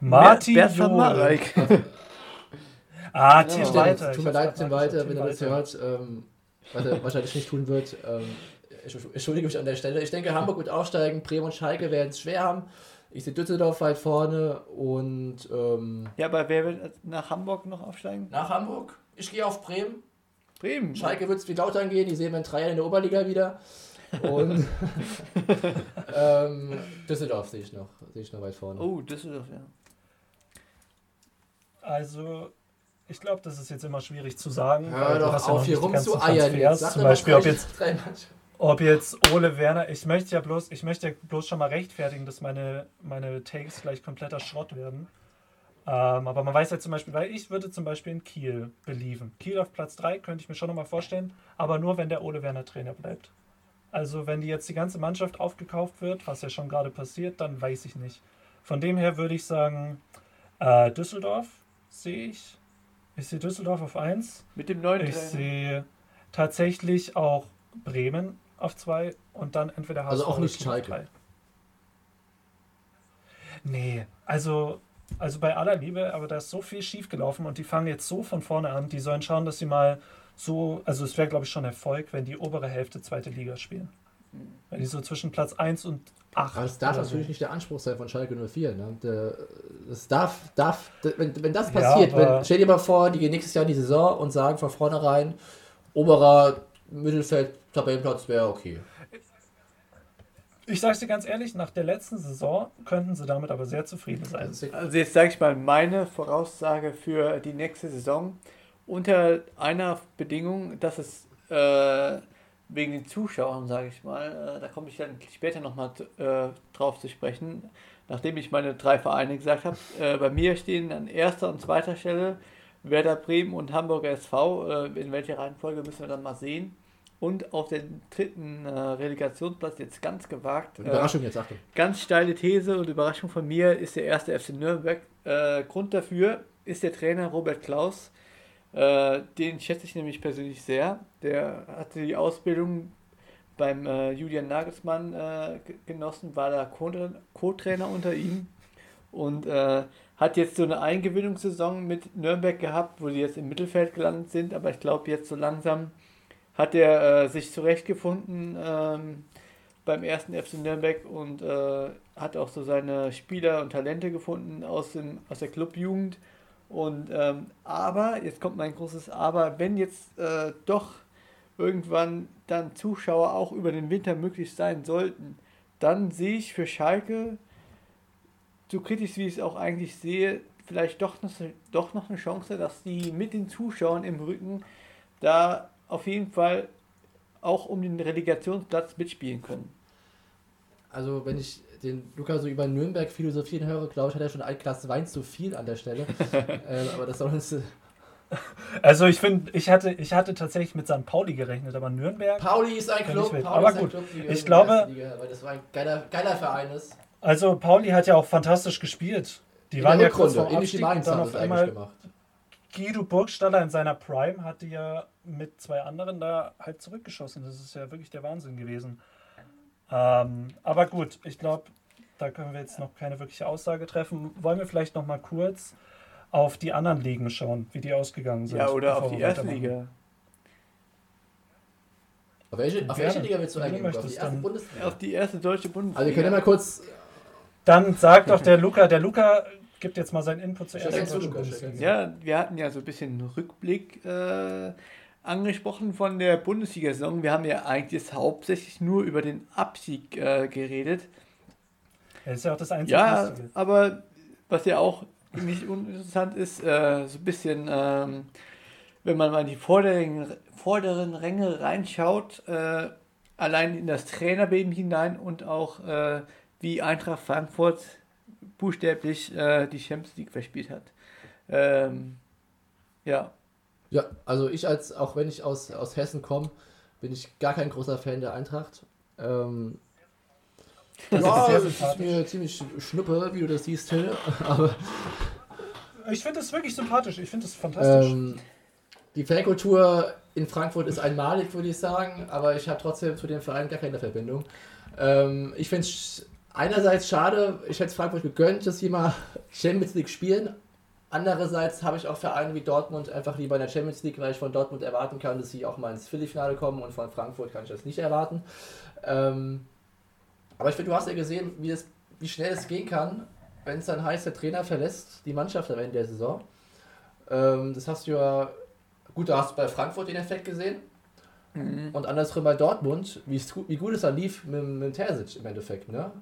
Martin Bert. Marwijk. Ah, Tim Walter. Tut mir leid, Tim Walter, wenn er das hört, ähm, was er wahrscheinlich nicht tun wird. Ich entschuldige mich an der Stelle. Ich denke, Hamburg wird aufsteigen, Bremen und Schalke werden es schwer haben. Ich sehe Düsseldorf weit vorne und ähm, Ja, aber wer wird nach Hamburg noch aufsteigen? nach Hamburg. Ich gehe auf Bremen. Bremen. Schalke wird es wie Lautern gehen, die sehen wir in drei Jahren in der Oberliga wieder. Und ähm, Düsseldorf sehe ich noch, sehe ich noch weit vorne. Oh, Düsseldorf, ja. Also, ich glaube, das ist jetzt immer schwierig zu sagen. weil Hör du doch hast ja auf, noch hier rumzueiern. Zum Beispiel, ob drei- jetzt. Ob jetzt Ole Werner, ich möchte ja bloß, ich möchte ja bloß schon mal rechtfertigen, dass meine, meine Takes gleich kompletter Schrott werden. Ähm, aber man weiß ja zum Beispiel, weil ich würde zum Beispiel in Kiel believen. Kiel auf Platz 3 könnte ich mir schon nochmal vorstellen, aber nur wenn der Ole Werner Trainer bleibt. Also wenn die jetzt die ganze Mannschaft aufgekauft wird, was ja schon gerade passiert, dann weiß ich nicht. Von dem her würde ich sagen, äh, Düsseldorf sehe ich. Ich sehe Düsseldorf auf 1. Mit dem neuen Ich Trainer. sehe tatsächlich auch Bremen auf 2 und dann entweder Also auch nicht Schalke. Nee, also, also bei aller Liebe, aber da ist so viel schiefgelaufen und die fangen jetzt so von vorne an. Die sollen schauen, dass sie mal so, also es wäre glaube ich schon Erfolg, wenn die obere Hälfte zweite Liga spielen. Wenn die so zwischen Platz 1 und 8. Aber es darf so. natürlich nicht der Anspruch sein von Schalke 04. Ne? Der, es darf, darf, wenn, wenn das Ja, passiert, aber- wenn, stell dir mal vor, die gehen nächstes Jahr in die Saison und sagen von vornherein, oberer Mittelfeld, Tabellenplatz wäre okay. Ich sag's dir ganz ehrlich, nach der letzten Saison könnten sie damit aber sehr zufrieden sein. Ist- Also jetzt sage ich mal meine Voraussage für die nächste Saison unter einer Bedingung, dass es äh, wegen den Zuschauern, sage ich mal, äh, da komme ich dann später nochmal äh, drauf zu sprechen, nachdem ich meine drei Vereine gesagt habe. Äh, bei mir stehen an erster und zweiter Stelle Werder Bremen und Hamburger SV. Äh, in welcher Reihenfolge müssen wir dann mal sehen. Und auf den dritten äh, Relegationsplatz jetzt ganz gewagt. äh, Überraschung jetzt, Achtung. Ganz steile These und Überraschung von mir ist der erste FC Nürnberg. Äh, Grund dafür ist der Trainer Robert Klaus. Äh, den schätze ich nämlich persönlich sehr. Der hatte die Ausbildung beim äh, Julian Nagelsmann äh, genossen, war da Co- Co-Trainer unter ihm und äh, hat jetzt so eine Eingewöhnungssaison mit Nürnberg gehabt, wo sie jetzt im Mittelfeld gelandet sind, aber ich glaube jetzt so langsam hat er äh, sich zurechtgefunden ähm, beim ersten FC Nürnberg und äh, hat auch so seine Spieler und Talente gefunden aus, dem, aus der Clubjugend. Und ähm, aber, jetzt kommt mein großes Aber, wenn jetzt äh, doch irgendwann dann Zuschauer auch über den Winter möglich sein sollten, dann sehe ich für Schalke, so kritisch wie ich es auch eigentlich sehe, vielleicht doch noch, doch noch eine Chance, dass die mit den Zuschauern im Rücken da auf jeden Fall auch um den Relegationsplatz mitspielen können. Also, wenn ich den Luca so über Nürnberg philosophieren höre, glaube ich, hat er schon ein Glas Wein zu viel an der Stelle. ähm, aber das soll uns. Also ich finde, ich hatte, ich hatte tatsächlich mit St. Pauli gerechnet, aber Nürnberg. Pauli ist ein Club. Pauli Aber ist ein gut, Club, die ich glaube- Liga, weil das war ein geiler, geiler Verein ist. Also Pauli hat ja auch fantastisch gespielt. Die In waren der ja kurz vor ähnlich wie Abstieg und Mainz dann auf einmal eigentlich gemacht. Guido Burgstaller in seiner Prime hatte ja mit zwei anderen da halt zurückgeschossen. Das ist ja wirklich der Wahnsinn gewesen. Ähm, aber gut, ich glaube, da können wir jetzt noch keine wirkliche Aussage treffen. Wollen wir vielleicht noch mal kurz auf die anderen Ligen schauen, wie die ausgegangen sind? Ja, oder auf die erste? Liga. Auf welche, auf welche Liga willst du eingehen? Auf die erste dann. Bundesliga? Auf die erste deutsche Bundesliga. Also, wir können ja mal kurz. Dann sagt doch der Luca, der Luca gibt jetzt mal seinen Input zur ersten deutschen Bundesliga. Ja, wir hatten ja so ein bisschen Rückblick äh, angesprochen von der Bundesliga-Saison. Wir haben ja eigentlich jetzt hauptsächlich nur über den Abstieg äh, geredet. Das ist ja auch das einzige Ja, Lustige. aber was ja auch nicht uninteressant ist, äh, so ein bisschen, ähm, wenn man mal in die vorderen, vorderen Ränge reinschaut, äh, allein in das Trainerbeben hinein und auch äh, wie Eintracht Frankfurt buchstäblich äh, die Champions League verspielt hat. Ähm, ja, Ja, also ich als, auch wenn ich aus, aus Hessen komme, bin ich gar kein großer Fan der Eintracht. Ähm, Das ja, ist es ist mir ziemlich schnuppe, wie du das siehst, Till. Aber Ich finde das wirklich sympathisch. Ich finde das fantastisch. ähm, die Fankultur in Frankfurt ist einmalig, würde ich sagen, aber ich habe trotzdem zu dem Verein gar keine Verbindung. Ähm, ich finde es einerseits schade, ich hätte es Frankfurt gegönnt, dass sie mal Champions League spielen. Andererseits habe ich auch Vereine wie Dortmund einfach lieber in der Champions League, weil ich von Dortmund erwarten kann, dass sie auch mal ins Viertelfinale kommen und von Frankfurt kann ich das nicht erwarten. Ähm, aber ich finde, du hast ja gesehen, wie, es, wie schnell es gehen kann, wenn es dann heißt, der Trainer verlässt die Mannschaft am Ende der Saison. Ähm, das hast du ja, gut, da hast du bei Frankfurt den Effekt gesehen. Und andersrum bei Dortmund, wie gut es dann lief mit, mit Terzic im Endeffekt. Ne?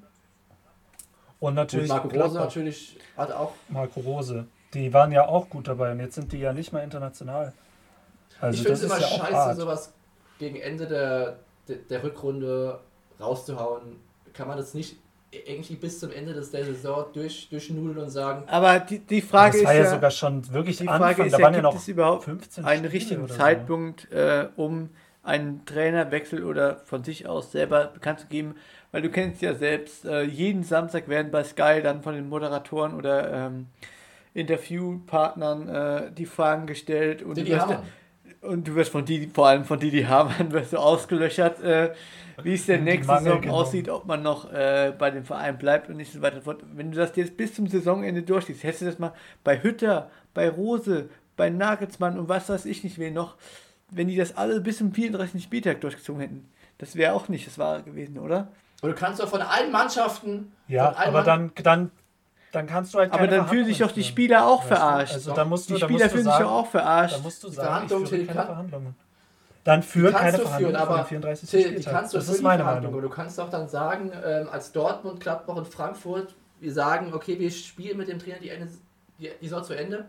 Und Und natürlich Marco Rose Gladbach, natürlich hat auch. Marco Rose. Die waren ja auch gut dabei und jetzt sind die ja nicht mehr international. Also ich finde es das immer ist ja scheiße, hart. sowas gegen Ende der, der, der Rückrunde rauszuhauen. Kann man das nicht irgendwie bis zum Ende des, der Saison durch, durchnudeln und sagen, aber die, die Frage das ist war ja, ja, sogar schon wirklich die Anfang. Frage ist da ja, waren ja gibt noch es überhaupt 15 einen Spiele richtigen oder so. Zeitpunkt, äh, um einen Trainerwechsel oder von sich aus selber bekannt zu geben, weil du kennst ja selbst, äh, jeden Samstag werden bei Sky dann von den Moderatoren oder ähm, Interviewpartnern äh, die Fragen gestellt und, die, du wirst, und du wirst von die, vor allem von Didi Hamann wirst du ausgelöchert, äh, wie es denn Die nächste Saison genommen. aussieht, ob man noch äh, bei dem Verein bleibt und nicht so weiter fort. Wenn du das jetzt bis zum Saisonende durchziehst, hättest du das mal bei Hütter, bei Rose, bei Nagelsmann und was weiß ich nicht wer noch, wenn die das alle bis zum 34. Spieltag durchgezogen hätten. Das wäre auch nicht das Wahre gewesen, oder? Und du kannst doch von allen Mannschaften. Ja, allen aber Mann- dann, dann, dann kannst du halt Aber dann fühlen sich doch die Spieler auch führen, weißt du? verarscht. Also da musst du, die da Spieler musst du fühlen sich sagen, doch auch verarscht. Da musst du Die sagen, ich Verhandlungen, führe keine Verhandlungen. Dann führ Die kannst keine du Verhandlungen führen, aber dem 34. Till, die Spieltag. kannst du Das ist die meine. Meinung. Und du kannst doch dann sagen, ähm, als Dortmund, Gladbach und Frankfurt, wir sagen, okay, wir spielen mit dem Trainer die, Ende, die, die Saison zu Ende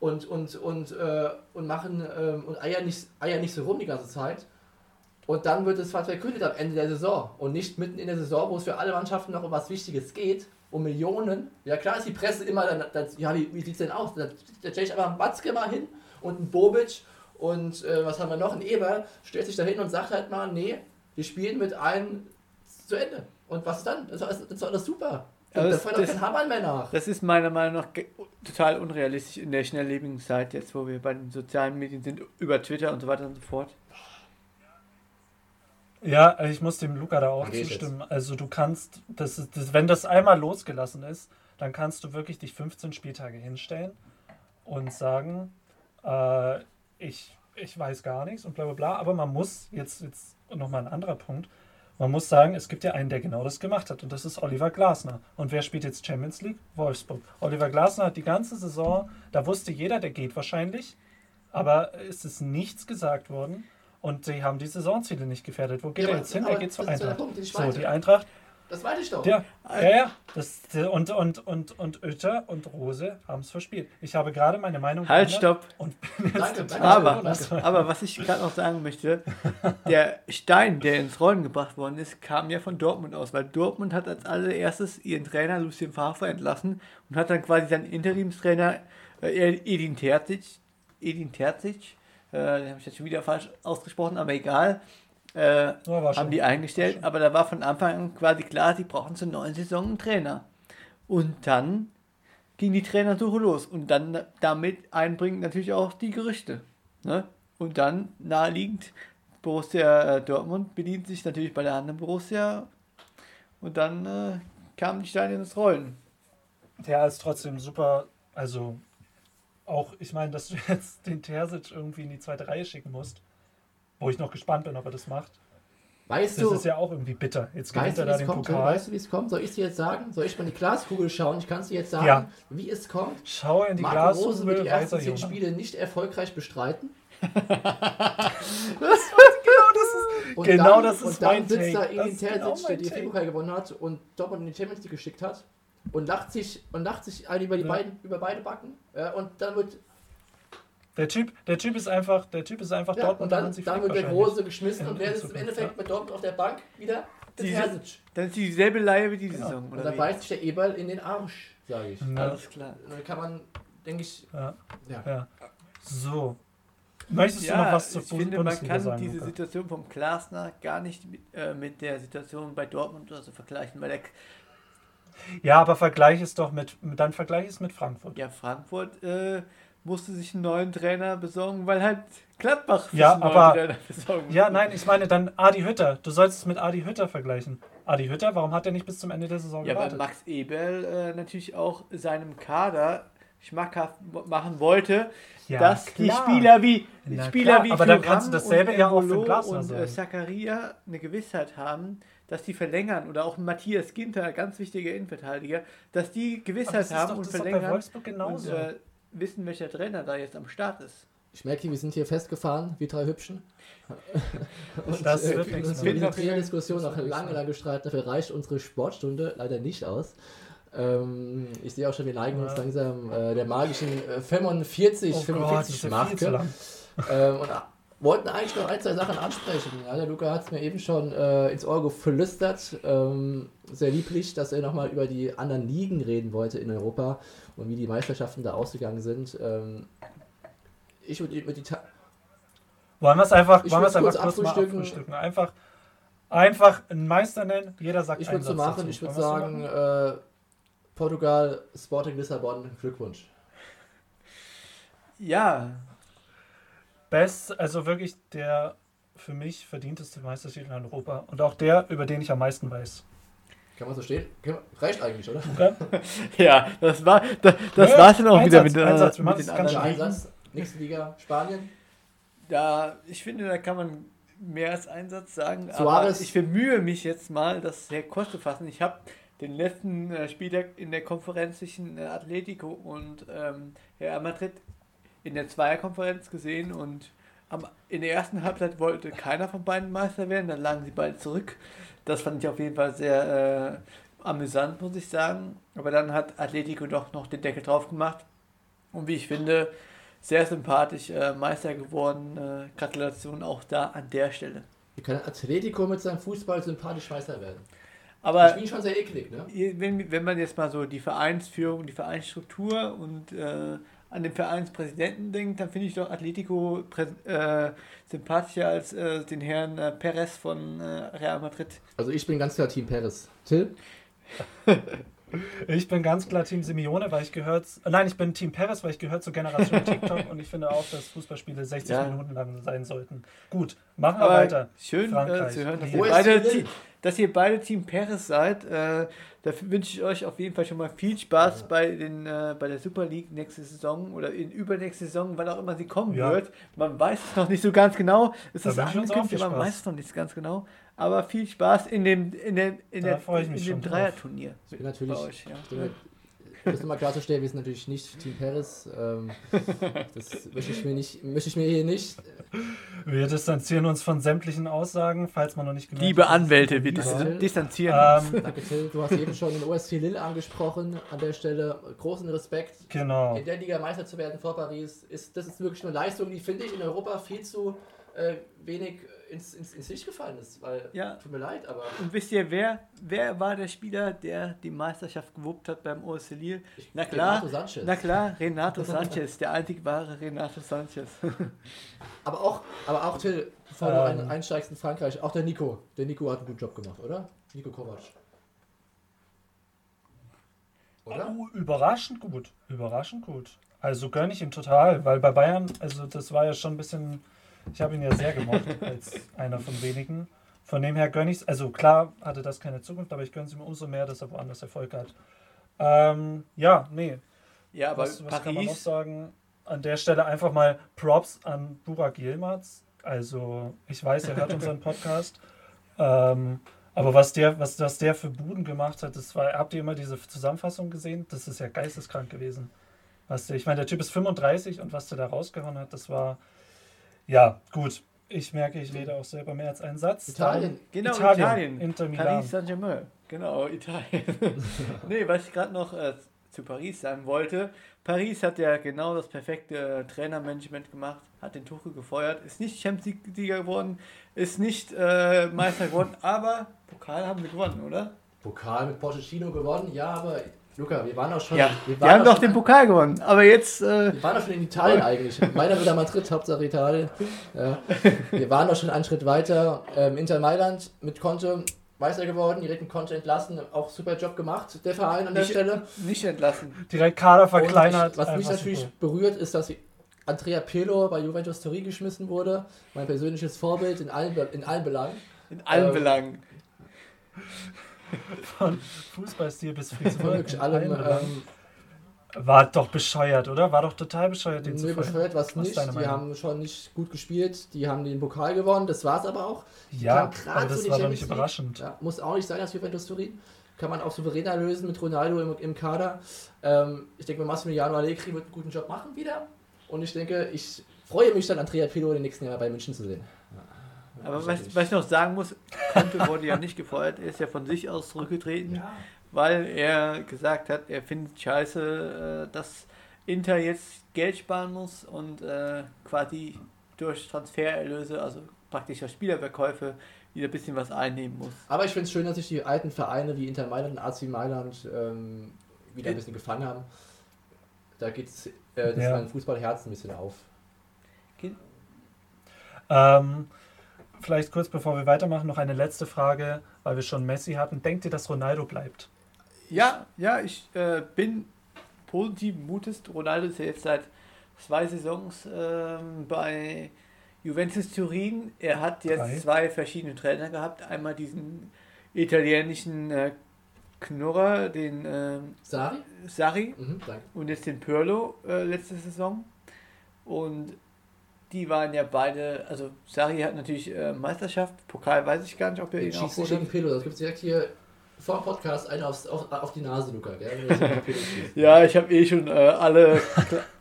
und, und, und, äh, und machen ähm, und eiern nicht, eiern nicht so rum die ganze Zeit. Und dann wird es verkündet am Ende der Saison und nicht mitten in der Saison, wo es für alle Mannschaften noch um was Wichtiges geht, um Millionen. Ja klar ist die Presse immer dann, dann ja wie, wie sieht es denn aus? Da, da stelle ich einfach einen Batzke mal hin und einen Bobic und äh, was haben wir noch? Ein Eber stellt sich da hin und sagt halt mal, nee, wir spielen mit allen zu Ende. Und was dann? Das ist, das ist alles super. Aber da das- fällt doch das- kein Hammer mehr nach. Das ist meiner Meinung nach total unrealistisch in der schnelllebigen Zeit, jetzt wo wir bei den sozialen Medien sind, über Twitter und so weiter und so fort. Ja, ich muss dem Luca da auch Da geh ich zustimmen. Also du kannst, das ist, das, wenn das einmal losgelassen ist, dann kannst du wirklich dich 15 Spieltage hinstellen und sagen, äh, ich, ich weiß gar nichts und bla bla bla. Aber man muss, jetzt, jetzt nochmal ein anderer Punkt, man muss sagen, es gibt ja einen, der genau das gemacht hat und das ist Oliver Glasner. Und wer spielt jetzt Champions League? Wolfsburg. Oliver Glasner hat die ganze Saison, da wusste jeder, der geht wahrscheinlich, aber es ist nichts gesagt worden. Und sie haben die Saisonziele nicht gefährdet. Wo geht Ja, er jetzt hin? Er geht zur Eintracht. Punkt, die so, die Eintracht. Das weiß ich doch. Ja, ja, ja. Das, und, und, und, und Oetter und Rose haben es verspielt. Ich habe gerade meine Meinung Halt, geändert stopp. Danke, danke. Aber, aber was ich gerade noch sagen möchte, der Stein, der ins Rollen gebracht worden ist, kam ja von Dortmund aus, weil Dortmund hat als allererstes ihren Trainer Lucien Favre entlassen und hat dann quasi seinen Interimstrainer äh, Edin Terzic, Edin Terzic, äh, den habe ich jetzt schon wieder falsch ausgesprochen, aber egal, äh, Ja, haben die eingestellt, aber da war von Anfang an quasi klar, sie brauchen zur neuen Saison einen Trainer. Und dann ging die Trainersuche los und dann damit einbringen natürlich auch die Gerüchte. Ne? Und dann naheliegend, Borussia äh, Dortmund bedient sich natürlich bei der anderen Borussia und dann äh, kamen die Steine ins Rollen. Der ist trotzdem super, also auch, ich meine, dass du jetzt den Terzic irgendwie in die zweite Reihe schicken musst, wo ich noch gespannt bin, ob er das macht. Weißt Das du, ist ja auch irgendwie bitter. Jetzt gewinnt weißt du, er wie da es den kommt? Pokal. Weißt du, wie es kommt? Soll ich dir jetzt sagen? Soll ich mal in die Glaskugel schauen? Ich kann es dir jetzt sagen, Ja. wie es kommt. Schau in die Marco Rose wird Glaskugel die ersten zehn. Spiele nicht erfolgreich bestreiten. Und Genau dann, das ist und dann mein sitzt Take. da Das Edin ist genau Terzic, der mein die. DFB-Pokal gewonnen hat und Dortmund in die Champions League geschickt hat und lacht sich und lacht sich alle über die Ja. beiden über beide Backen äh, und dann wird Der Typ, der Typ ist einfach, der Typ ist einfach ja, Dortmund und dann, dann wird der. Große geschmissen In- und wer sitzt im Endeffekt mit Dortmund auf der Bank wieder der Diese- Terzic Dann ist dieselbe Leihe wie die Genau. Saison. und Oder dann beißt sich der Eberl in den Arsch, sage ich. Ja, Alles klar. Und dann kann man, denke ich, ja, ja. ja. So. Möchtest du Ja, noch was zur ich finde, man Bundesliga kann sagen? diese Luca? Situation vom Glasner gar nicht mit, äh, mit der Situation bei Dortmund oder so vergleichen, weil der Ja, aber vergleich es doch mit, dann vergleich es mit Frankfurt. Ja, Frankfurt äh, musste sich einen neuen Trainer besorgen, weil halt Gladbach sich Ja, einen neuen aber- Trainer besorgen Ja, nein, ich meine dann Adi Hütter. Du sollst es mit Adi Hütter vergleichen. Adi Hütter, warum hat er nicht bis zum Ende der Saison Ja, weil gewartet? Max Eberl äh, natürlich auch seinem Kader schmackhaft machen wollte, Ja, dass die klar. Spieler wie Na Spieler klar, wie aber dann Thuram kannst du dasselbe ja auch für Glasner und äh. Zakaria eine Gewissheit haben, dass die verlängern oder auch Matthias Ginter, ganz wichtiger Innenverteidiger, dass die Gewissheit haben doch- und das ist doch bei verlängern Wolfsburg genauso. und äh, wissen, welcher Trainer da jetzt am Start ist. Ich merke, wir sind hier festgefahren, wie drei Hübschen. Und Das äh, wird uns diese noch- Trainerdiskussion noch lange, lange streiten. Dafür reicht unsere Sportstunde leider nicht aus. Ähm, ich sehe auch schon, wir neigen uns langsam äh, der magischen äh, 45, oh Gott, das 45 ist ja viel zu Marke. Ähm, und wollten eigentlich noch ein, zwei Sachen ansprechen. Ja, der Luca hat es mir eben schon äh, ins Ohr geflüstert. Ähm, sehr lieblich, dass er nochmal über die anderen Ligen reden wollte in Europa und wie die Meisterschaften da ausgegangen sind. Ähm, ich würde über die Ta Wollen wir es einfach, Ich wollen würd's einfach kurz kurz mal abfrühstücken. Einfach, einfach einen Meister nennen, jeder sagt Ich würde so machen, dazu. ich würde sagen, äh, Portugal, Sporting Lissabon, Glückwunsch. Ja, Best, also wirklich der für mich verdienteste Meistertitel in Europa und auch der, über den ich am meisten weiß. Kann man so stehen? Kann man- Reicht eigentlich, oder? Okay? ja, das war das, das Ja, war's dann auch Einsatz, wieder mit, äh, Einsatz, wir mit den ganz anderen. Einsatz, nächste Liga, Spanien. Ja, ich finde, da kann man mehr als einen Satz sagen. Aber Suarez. ich bemühe mich jetzt mal, das sehr kurz zu fassen. Ich habe den letzten äh, Spieltag in der Konferenz zwischen äh, Atletico und ähm, Real Madrid in der Zweierkonferenz gesehen und am, in der ersten Halbzeit wollte keiner von beiden Meister werden, dann lagen sie beide zurück. Das fand ich auf jeden Fall sehr äh, amüsant, muss ich sagen. Aber dann hat Atletico doch noch den Deckel drauf gemacht und wie ich finde, sehr sympathisch äh, Meister geworden. Äh, Gratulation auch da an der Stelle. Wie kann Atletico mit seinem Fußball sympathisch Meister werden? Aber spielen schon sehr eklig, ne? wenn, wenn man jetzt mal so die Vereinsführung, die Vereinsstruktur und äh, an den Vereinspräsidenten denkt, dann finde ich doch Atletico äh, sympathischer als äh, den Herrn äh, Perez von äh, Real Madrid. Also ich bin ganz klar Team Perez. Till? Ich bin ganz klar Team Simeone, weil ich gehört, nein, ich bin Team Perez, weil ich gehöre zur Generation TikTok und ich finde auch, dass Fußballspiele 60 Ja. Minuten lang sein sollten. Gut, machen wir Aber weiter. schön äh, Frankreich. zu hören, dass Wo ihr, ist beide, dass ihr beide Team Perez seid. Äh, dafür wünsche ich euch auf jeden Fall schon mal viel Spaß bei, den, äh, bei der Super League nächste Saison oder in übernächste Saison, wann auch immer sie kommen Ja. wird. Man weiß es noch nicht so ganz genau. Es Da ist angekündigt, man weiß es noch nicht ganz genau. Aber viel Spaß in dem, in dem, in Da der, in dem Ich bin natürlich. bei euch. Ja. Ich bin, Um das nochmal klarzustellen, wir sind natürlich nicht Team Paris. Ähm, das möchte ich mir nicht, möchte ich mir hier nicht. Wir distanzieren uns von sämtlichen Aussagen, falls man noch nicht gemerkt Liebe hat. Anwälte, wir dis distanzieren uns. Ähm, Danke, Till. Du hast eben schon den OSC Lille angesprochen. An der Stelle großen Respekt. genau. In der Liga Meister zu werden vor Paris, ist, das ist wirklich eine Leistung, die finde ich in Europa viel zu äh, wenig ins, ins, ins Licht gefallen ist. Weil, Ja. tut mir leid, aber Und wisst ihr, wer, wer war der Spieler, der die Meisterschaft gewuppt hat beim OSC Lille? Na klar, Renato Sanchez. na klar, Renato Sanchez, der einzig wahre Renato Sanchez. Aber auch, aber auch Till, bevor du Ähm. ein, einsteigst in Frankreich, auch der Nico. Der Nico hat einen guten Job gemacht, oder? Nico Kovac. Oder? Oh, überraschend gut. Überraschend gut. Also gönne ich ihm total, weil bei Bayern, also das war ja schon ein bisschen, ich habe ihn ja sehr gemocht als einer von wenigen. Von dem her gönne ich es, also klar hatte das keine Zukunft, aber ich gönne es ihm umso mehr, dass er woanders Erfolg hat. Ähm, ja, nee. Ja, aber Was, was kann man noch Paris, sagen? An der Stelle einfach mal Props an Burak Yilmaz. Also ich weiß, er hört unseren Podcast. Ähm, aber was der, was, was der für Buden gemacht hat, das war, habt ihr immer diese Zusammenfassung gesehen? Das ist ja geisteskrank gewesen. Was der, ich meine, der Typ ist 35 und was der da rausgehauen hat, das war, ja, gut. Ich merke, ich rede auch selber mehr als einen Satz. Italien. genau, Italien, Italien, Inter Milan. Paris Saint-Germain, genau, Italien. nee, was ich gerade noch äh, zu Paris sagen wollte, Paris hat ja genau das perfekte äh, Trainermanagement gemacht, hat den Tuchel gefeuert, ist nicht Champions League-Sieger geworden, ist nicht äh, Meister geworden, aber Pokal haben wir gewonnen, oder? Pokal mit Pochettino gewonnen, ja, aber Luca, wir waren auch schon. Ja, wir wir haben doch den Pokal gewonnen, aber jetzt, äh, Wir waren doch schon in Italien eigentlich. Meiner wieder Madrid, Hauptsache Italien. Ja. Wir waren doch schon einen Schritt weiter. Ähm, Inter Mailand mit Conte Meister geworden, direkt mit Conte entlassen. Auch super Job gemacht, der Verein an der Nicht- Stelle. nicht entlassen. Direkt Kader verkleinert. ich, was mich natürlich super. berührt, ist, dass Andrea Pirlo bei Juventus Turin geschmissen wurde. Mein persönliches Vorbild in allen, in allen Belangen. In allen Ähm, Belangen. Von Fußballstil bis Frisur. Ähm, War doch bescheuert, oder? War doch total bescheuert, den zu Nö, folgen. bescheuert Was ist nicht. Die Meinung? haben schon nicht gut gespielt. Die haben den Pokal gewonnen. Das war's aber auch. Die Ja, aber zu das war doch nicht überraschend. Ja, muss auch nicht sein, dass Juventus Turin. Kann man auch souveräner lösen mit Ronaldo im, im Kader. Ähm, ich denke, Massimiliano Allegri wird einen guten Job machen wieder. Und ich denke, ich freue mich dann, Andrea Pirlo in den nächsten Jahren bei München zu sehen. Ja, Aber was, was ich noch sagen muss, Conte wurde ja nicht gefeuert, er ist ja von sich aus zurückgetreten, weil er gesagt hat, er findet scheiße, äh, dass Inter jetzt Geld sparen muss und äh, quasi durch Transfererlöse, also praktisch durch Spielerverkäufe, wieder ein bisschen was einnehmen muss. Aber ich finde es schön, dass sich die alten Vereine wie Inter Mailand und AC Mailand ähm, wieder ein bisschen gefangen haben. Da geht äh, das Ja. mein Fußballherz ein bisschen auf. Ähm, vielleicht kurz bevor wir weitermachen, noch eine letzte Frage, weil wir schon Messi hatten. Denkt ihr, dass Ronaldo bleibt? Ja, ja, ich äh, bin positiven Mutes. Ronaldo ist ja jetzt seit zwei Saisons ähm, bei Juventus Turin. Er hat jetzt Drei. zwei verschiedene Trainer gehabt. Einmal diesen italienischen äh, Knurrer, den ähm, Sari? Sarri Mhm, und jetzt den Pirlo äh, letzte Saison. Und die waren ja beide, also Sarri hat natürlich äh, Meisterschaft, Pokal weiß ich gar nicht, ob er ihn auch gegen Pirlo. Das gibt direkt hier vor dem Podcast einen aufs, auf, auf die Nase, Luca. Ja, ich habe eh schon äh, alle,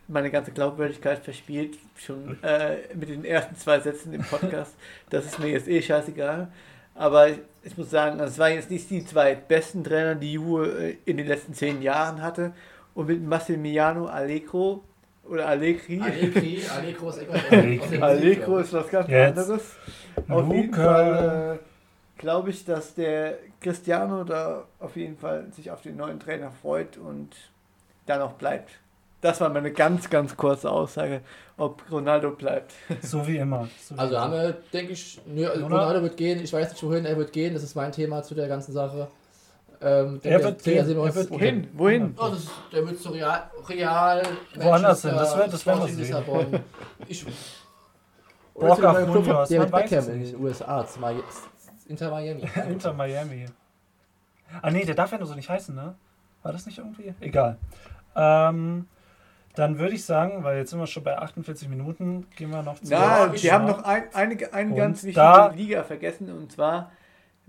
meine ganze Glaubwürdigkeit verspielt, schon äh, mit den ersten zwei Sätzen im Podcast. Das ist mir jetzt eh scheißegal. Aber ich, ich muss sagen, es waren jetzt nicht die zwei besten Trainer, die Juve äh, in den letzten zehn Jahren hatte. Und mit Massimiliano Allegro oder Allegri, Allegri, Allegro ist Allegro ist was ganz Jetzt. anderes. Auf jeden Luca. Fall äh, glaube ich, dass der Cristiano da auf jeden Fall sich auf den neuen Trainer freut und da noch bleibt. Das war meine ganz, ganz kurze Aussage, ob Ronaldo bleibt. So wie immer. So wie Also immer. haben wir, denke ich, nö, also? Ronaldo wird gehen. Ich weiß nicht, wohin er wird gehen. Das ist mein Thema zu der ganzen Sache. Ähm, Er denke, wird da gehen, er uns- wird Wohin? Wohin? Oh, das ist, der wird zu Real, Real Woanders hin, das werden wir sehen. Lissabon. Ich, neuen Club, Juniors, David Beckham in den USA, Inter Miami. Inter Miami. Ah nee, der darf ja nur so nicht heißen, ne? War das nicht irgendwie? Egal. Ähm, dann würde ich sagen, weil jetzt sind wir schon bei 48 Minuten, gehen wir noch zu. Na, ich wir haben noch ein, eine, eine ganz wichtige Liga vergessen und zwar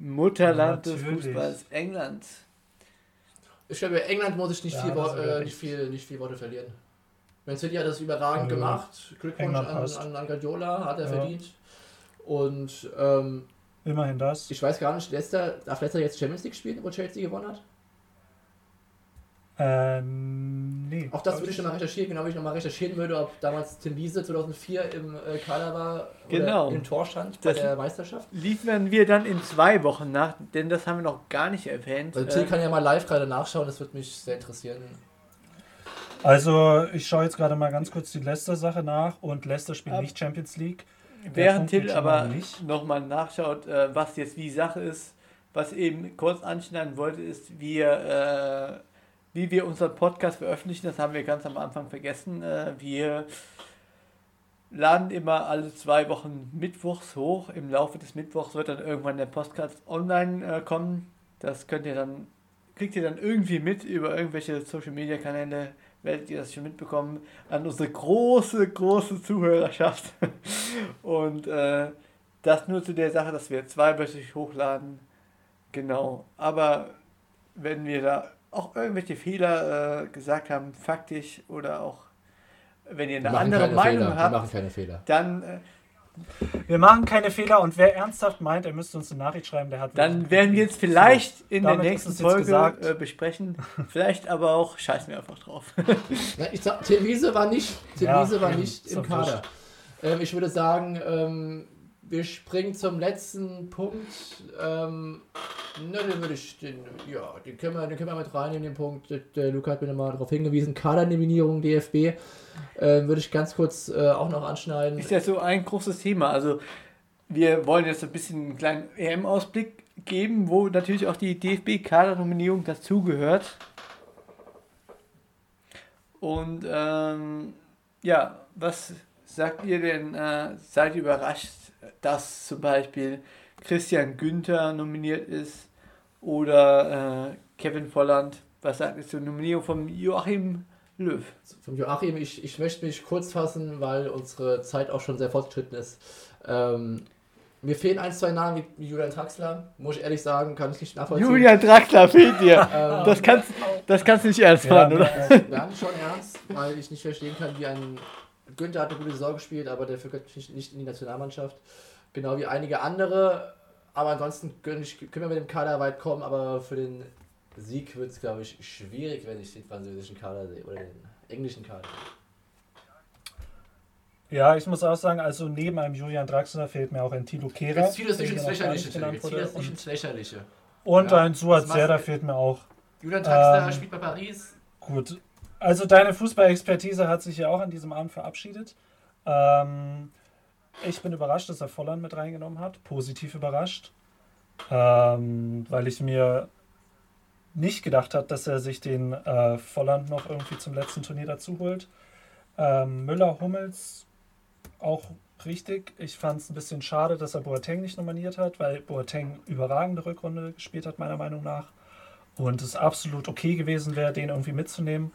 Mutterland des Natürlich. Fußballs England. Ich glaube, England muss ich nicht, Ja, viel, äh, nicht, viel, nicht viel Worte verlieren. Man City hat das überragend Ja. gemacht. Glückwunsch an, an, an Guardiola, hat er Ja. verdient. Und ähm, Immerhin das. ich weiß gar nicht, Leicester, darf Leicester jetzt Champions League spielen, wo Chelsea gewonnen hat? Ähm, nee. Auch das würde ich nochmal recherchieren, genau wie ich nochmal recherchieren würde, ob damals Tim Wiese 2004 im äh, Kader war oder Genau. im Tor stand bei Das- der Meisterschaft. Liefern wir dann in zwei Wochen nach, denn das haben wir noch gar nicht erwähnt. Also Till Äh, kann ja mal live gerade nachschauen, das würde mich sehr interessieren. Also, ich schaue jetzt gerade mal ganz kurz die Leicester-Sache nach und Leicester spielt Ab- nicht Champions League. Während Till aber nochmal nachschaut, äh, was jetzt wie Sache ist, was eben kurz anschneiden wollte, ist, wir, äh, wie wir unseren Podcast veröffentlichen, das haben wir ganz am Anfang vergessen. Äh, wir laden immer alle zwei Wochen Mittwochs hoch. Im Laufe des Mittwochs wird dann irgendwann der Podcast online äh, kommen. Das könnt ihr dann, kriegt ihr dann irgendwie mit über irgendwelche Social Media Kanäle, werdet ihr das schon mitbekommen, an unsere große, große Zuhörerschaft. Und äh, das nur zu der Sache, dass wir zweiwöchig hochladen. Genau. Aber wenn wir da auch irgendwelche Fehler äh, gesagt haben, faktisch oder auch wenn ihr Wir eine machen andere keine Meinung Fehler. Wir habt, machen keine Fehler. dann, äh, Wir machen keine Fehler und wer ernsthaft meint, er müsste uns eine Nachricht schreiben, der hat. dann werden wir es vielleicht in der Damit nächsten Folge gesagt. äh, besprechen. Vielleicht aber auch scheißen wir einfach drauf. Na, ich sag, Tim Wiese war nicht, Ja, war nicht im Kader. Ähm, ich würde sagen, ähm, wir springen zum letzten Punkt. Ähm, na, den würde ich, den, ja, den können wir, den können wir mit reinnehmen, den Punkt. Der, Luca hat mir nochmal darauf hingewiesen. Kadernominierung DFB. Ähm, würde ich ganz kurz äh, auch noch anschneiden. Ist ja so ein großes Thema. Also wir wollen jetzt ein bisschen einen kleinen EM-Ausblick geben, wo natürlich auch die DFB-Kadernominierung dazugehört. Und ähm, ja, was sagt ihr denn? Äh, seid ihr überrascht, dass zum Beispiel Christian Günther nominiert ist oder äh, Kevin Volland? Was sagt ihr zur Nominierung von Joachim Löw? Vom Joachim, ich, ich möchte mich kurz fassen, weil unsere Zeit auch schon sehr fortgeschritten ist. Ähm, mir fehlen ein, zwei Namen wie Julian Traxler, muss ich ehrlich sagen, kann ich nicht nachvollziehen. Julian Draxler fehlt dir. Ähm, Das kannst, das kannst du nicht ernst Ja, machen, oder? Wir haben schon ernst, weil ich nicht verstehen kann, wie ein Günther hat eine gute Saison gespielt, aber der gehört nicht, nicht in die Nationalmannschaft. Genau wie einige andere. Aber ansonsten können, wir mit dem Kader weit kommen, aber für den Sieg wird es, glaube ich, schwierig, wenn ich den französischen Kader sehe oder den englischen Kader. Ja, ich muss auch sagen, also neben einem Julian Draxler fehlt mir auch ein Tilo Kehrer. Jetzt zieh das nicht ins Lächerliche, Jetzt nicht Und, ins Lächerliche. und Ja, ein Suat Serda fehlt mir auch. Julian Traxler Ähm, spielt bei Paris. Gut. Also deine Fußballexpertise hat sich ja auch an diesem Abend verabschiedet. Ähm, ich bin überrascht, dass er Volland mit reingenommen hat. Positiv überrascht. Ähm, weil ich mir nicht gedacht habe, dass er sich den äh, Volland noch irgendwie zum letzten Turnier dazu holt. Ähm, Müller, Hummels auch richtig. Ich fand es ein bisschen schade, dass er Boateng nicht nominiert hat, weil Boateng überragende Rückrunde gespielt hat, meiner Meinung nach. Und es absolut okay gewesen wäre, den irgendwie mitzunehmen.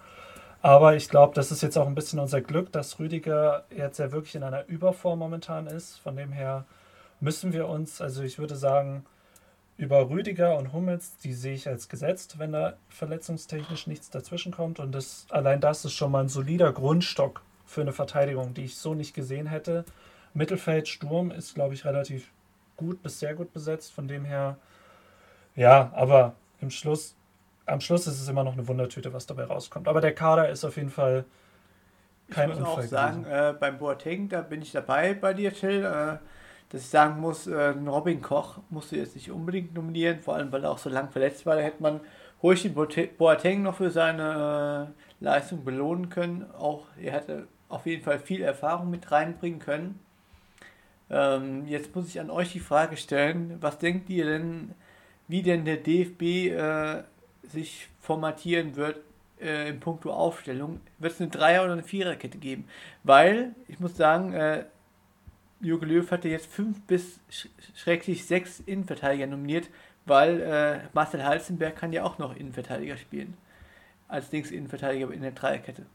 Aber ich glaube, das ist jetzt auch ein bisschen unser Glück, dass Rüdiger jetzt ja wirklich in einer Überform momentan ist. Von dem her müssen wir uns, also ich würde sagen, über Rüdiger und Hummels, die sehe ich als gesetzt, wenn da verletzungstechnisch nichts dazwischen kommt. Und das, allein das ist schon mal ein solider Grundstock für eine Verteidigung, die ich so nicht gesehen hätte. Mittelfeld, Sturm ist, glaube ich, relativ gut bis sehr gut besetzt. Von dem her, ja, aber im Schluss, am Schluss ist es immer noch eine Wundertüte, was dabei rauskommt. Aber der Kader ist auf jeden Fall kein ich muss auch Unfall sagen, gewesen. äh, beim Boateng, da bin ich dabei bei dir, Till, äh, dass ich sagen muss, äh, Robin Koch musst du jetzt nicht unbedingt nominieren, vor allem weil er auch so lang verletzt war. Da hätte man ruhig den Boate- Boateng noch für seine äh, Leistung belohnen können. Auch er hätte auf jeden Fall viel Erfahrung mit reinbringen können. Ähm, jetzt muss ich an euch die Frage stellen, was denkt ihr denn, wie denn der DFB äh, sich formatieren wird äh, in puncto Aufstellung? Wird es eine Dreier- oder eine Viererkette geben? Weil, ich muss sagen, äh, Jürgen Löw hatte jetzt fünf bis sch schrecklich sechs Innenverteidiger nominiert, weil äh, Marcel Halzenberg kann ja auch noch Innenverteidiger spielen. Als Links-Innenverteidiger in der Dreierkette.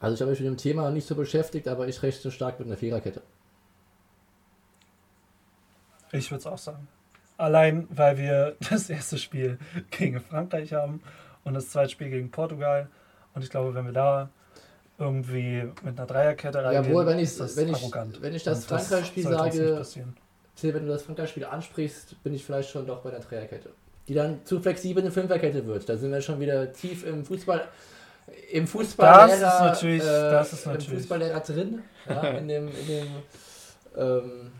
Also ich habe mich mit dem Thema nicht so beschäftigt, aber ich rechne stark mit einer Viererkette. Ich würde es auch sagen. Allein, weil wir das erste Spiel gegen Frankreich haben und das zweite Spiel gegen Portugal. Und ich glaube, wenn wir da irgendwie mit einer Dreierkette reingehen, Jawohl, wenn ich, ist das wenn ich, arrogant. wenn ich das Frankreich-Spiel sage. Till, wenn du das Frankreich-Spiel ansprichst, bin ich vielleicht schon doch bei der Dreierkette. Die dann zu flexibel eine Fünferkette wird. Da sind wir schon wieder tief im Fußball. Im Fußballlehrer, Das ist natürlich- äh, das ist im natürlich- Fußballlehrer drin, ja, in dem, in dem ähm,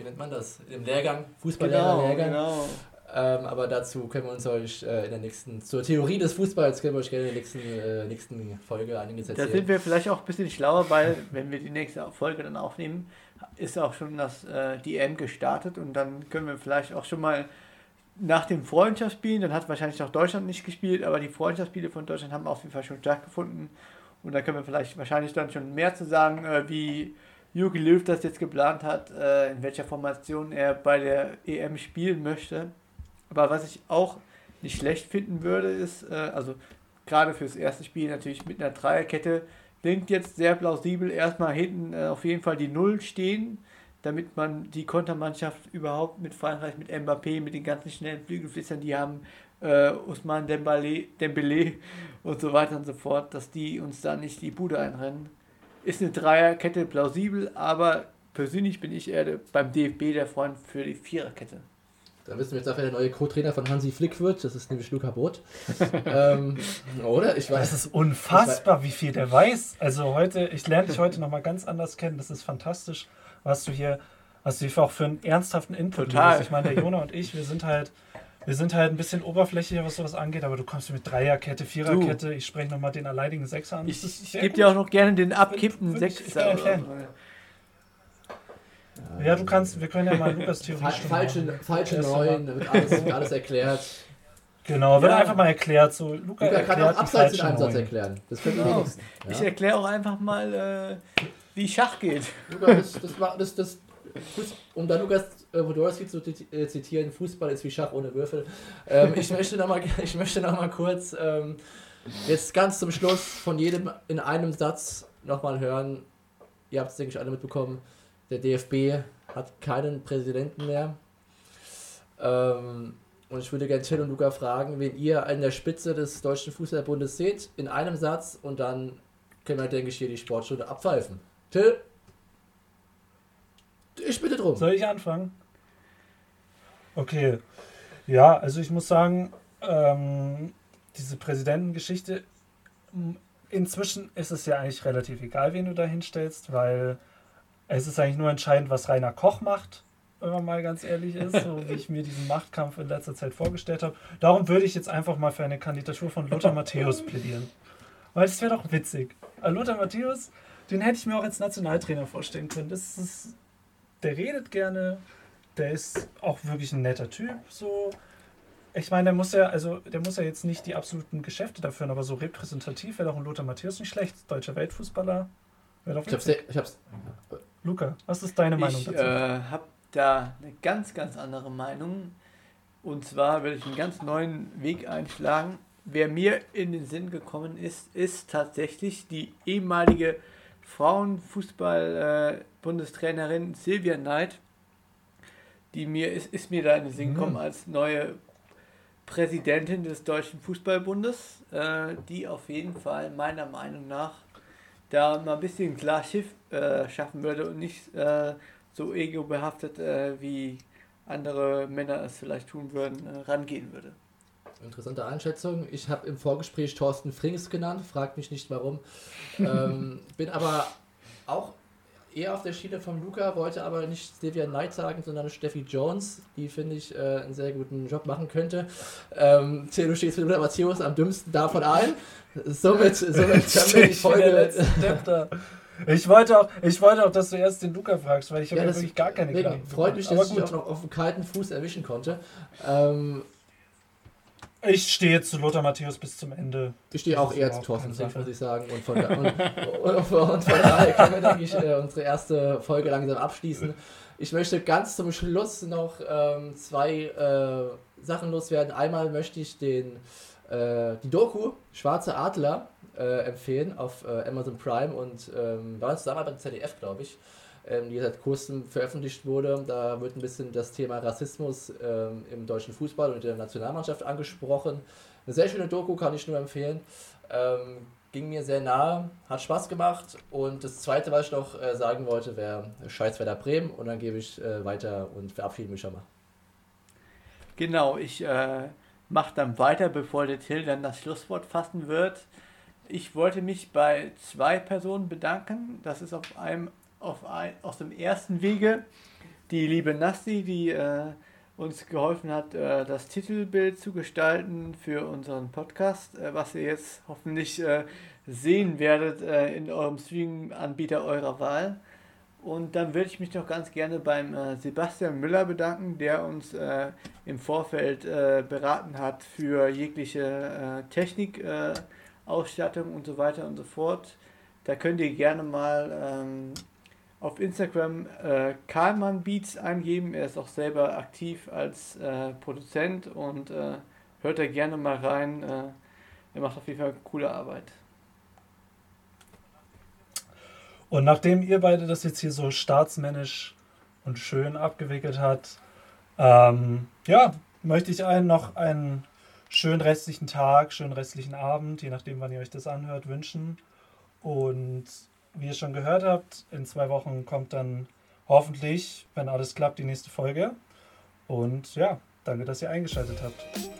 wie nennt man das? Dem Lehrgang, Fußballlehrer-Lehrgang. genau. Ähm, aber dazu können wir uns euch äh, in der nächsten, zur Theorie des Fußballs, können wir euch gerne in der nächsten, äh, nächsten Folge einiges Da erzählen. sind wir vielleicht auch ein bisschen schlauer, weil wenn wir die nächste Folge dann aufnehmen, ist auch schon das äh, die EM gestartet und dann können wir vielleicht auch schon mal nach dem Freundschaftsspielen, dann hat wahrscheinlich noch Deutschland nicht gespielt, aber die Freundschaftsspiele von Deutschland haben auf jeden Fall schon stattgefunden und da können wir vielleicht wahrscheinlich dann schon mehr zu sagen, äh, wie Jogi Löw das jetzt geplant hat, äh, in welcher Formation er bei der EM spielen möchte. Aber was ich auch nicht schlecht finden würde, ist, äh, also gerade fürs erste Spiel natürlich mit einer Dreierkette, klingt jetzt sehr plausibel, erstmal hinten äh, auf jeden Fall die Null stehen, damit man die Kontermannschaft überhaupt mit Frankreich, mit Mbappé, mit den ganzen schnellen Flügelflitzern, die haben äh, Ousmane Dembele, Dembele und so weiter und so fort, dass die uns da nicht die Bude einrennen. Ist eine Dreierkette plausibel, aber persönlich bin ich eher beim DFB der Freund für die Viererkette. Da wissen wir jetzt auch, wer der neue Co-Trainer von Hansi Flick wird. Das ist nämlich Luca Both. ähm, oder? Ich Das weiß. ist unfassbar, wie viel der weiß. Also heute, ich lerne dich heute nochmal ganz anders kennen. Das ist fantastisch, was du hier, was du hier auch für einen ernsthaften Input Total. lieferst. Ich meine, der Jona und ich, wir sind halt, wir sind halt ein bisschen oberflächlicher, was sowas angeht, aber du kommst mit Dreierkette, Viererkette, ich spreche nochmal den alleinigen Sechser an. Ich, ich gebe dir auch noch gerne den abkippen Bin- bin ich- ich bin Sechser. Ja, du kannst, wir können ja mal Lukas Theorie stimmen falsche falsche Neun, wird alles, alles erklärt. Genau, wird Ja. einfach mal erklärt. So, Luca, Luca kann erklärt auch die abseits in falschen einem Satz Neun. erklären. Das können Genau. wenigsten. Ich Ja. erkläre auch einfach mal, äh, wie Schach geht. Luca, das, das, war- das, das, um da Lukas äh, Podolski zu äh, zitieren, Fußball ist wie Schach ohne Würfel. Ähm, ich möchte noch mal, ich möchte noch mal kurz ähm, jetzt ganz zum Schluss von jedem in einem Satz noch mal hören. Ihr habt es, denke ich, alle mitbekommen. Der DFB hat keinen Präsidenten mehr. Ähm, und ich würde gerne Till und Luca fragen, wen ihr an der Spitze des Deutschen Fußballbundes seht, in einem Satz und dann können wir, denke ich, hier die Sportstunde abpfeifen. Till? Ich bitte drum. Soll ich anfangen? Okay. Ja, also ich muss sagen, ähm, diese Präsidentengeschichte, inzwischen ist es ja eigentlich relativ egal, wen du da hinstellst, weil es ist eigentlich nur entscheidend, was Rainer Koch macht, wenn man mal ganz ehrlich ist, so wie ich mir diesen Machtkampf in letzter Zeit vorgestellt habe. Darum würde ich jetzt einfach mal für eine Kandidatur von Lothar Matthäus plädieren. Weil das wäre doch witzig. Lothar Matthäus, den hätte ich mir auch als Nationaltrainer vorstellen können. Das ist, der redet gerne, der ist auch wirklich ein netter Typ. So, ich meine, der muss ja, also der muss ja jetzt nicht die absoluten Geschäfte dafür, aber so repräsentativ wäre doch ein Lothar Matthäus nicht schlecht. Deutscher Weltfußballer. Wäre doch Ich hab's, ich hab's, Luca, was ist deine Meinung Ich dazu? äh, habe da eine ganz, ganz andere Meinung. Und zwar will ich einen ganz neuen Weg einschlagen. Wer mir in den Sinn gekommen ist, ist tatsächlich die ehemalige Frauenfußball-Bundestrainerin Silvia Neid. Die mir ist, ist mir da in den Sinn gekommen Mhm. als neue Präsidentin des Deutschen Fußballbundes, äh, die auf jeden Fall meiner Meinung nach da mal ein bisschen klar Schiff äh, schaffen würde und nicht äh, so ego-behaftet äh, wie andere Männer es vielleicht tun würden, äh, rangehen würde. Interessante Einschätzung. Ich habe im Vorgespräch Thorsten Frings genannt, fragt mich nicht warum. ähm, bin aber auch eher auf der Schiene von Luca, wollte aber nicht Sylvia Knight sagen, sondern Steffi Jones, die finde ich äh, einen sehr guten Job machen könnte. Ähm, du stehst mit Luca Matthäus am dümmsten davon ein. Somit, somit können wir die Ich Folge. Ich wollte, auch, ich wollte auch, dass du erst den Luca fragst, weil ich habe Ja, ja, wirklich gar keine Deswegen Gedanken freut mich, dass ich auch noch auf dem kalten Fuß erwischen konnte. Ähm, Ich stehe jetzt zu Lothar Matthäus bis zum Ende. Ich stehe auch eher zu Thorsten Sache. muss ich sagen. Und von, da, und, und, und, von daher können wir, denke ich, äh, unsere erste Folge langsam abschließen. Ich möchte ganz zum Schluss noch ähm, zwei äh, Sachen loswerden. Einmal möchte ich den, äh, die Doku Schwarze Adler äh, empfehlen auf äh, Amazon Prime und ähm, war zusammen beim ZDF, glaube ich. Ähm, die seit kurzem veröffentlicht wurde. Da wird ein bisschen das Thema Rassismus ähm, im deutschen Fußball und in der Nationalmannschaft angesprochen. Eine sehr schöne Doku, kann ich nur empfehlen. Ähm, ging mir sehr nahe, hat Spaß gemacht. Und das Zweite, was ich noch äh, sagen wollte, wäre Scheiß Werder Bremen. Und dann gebe ich äh, weiter und verabschiede mich schon mal. Genau, ich äh, mache dann weiter, bevor der Till dann das Schlusswort fassen wird. Ich wollte mich bei zwei Personen bedanken. Das ist auf einem, auf ein, aus dem ersten Wege die liebe Nasti, die äh, uns geholfen hat, äh, das Titelbild zu gestalten für unseren Podcast, äh, was ihr jetzt hoffentlich äh, sehen werdet äh, in eurem Streaming-Anbieter eurer Wahl. Und dann würde ich mich noch ganz gerne beim äh, Sebastian Müller bedanken, der uns im Vorfeld beraten hat für jegliche Technikausstattung und so weiter und so fort. Da könnt ihr gerne mal ähm, auf Instagram äh, Karlmann Beats eingeben. Er ist auch selber aktiv als äh, Produzent und äh, hört da gerne mal rein. Äh, er macht auf jeden Fall coole Arbeit. Und nachdem ihr beide das jetzt hier so staatsmännisch und schön abgewickelt habt, ähm, ja, möchte ich allen noch einen schönen restlichen Tag, schönen restlichen Abend, je nachdem, wann ihr euch das anhört, wünschen. Und wie ihr schon gehört habt, in zwei Wochen kommt dann hoffentlich, wenn alles klappt, die nächste Folge. Und ja, danke, dass ihr eingeschaltet habt.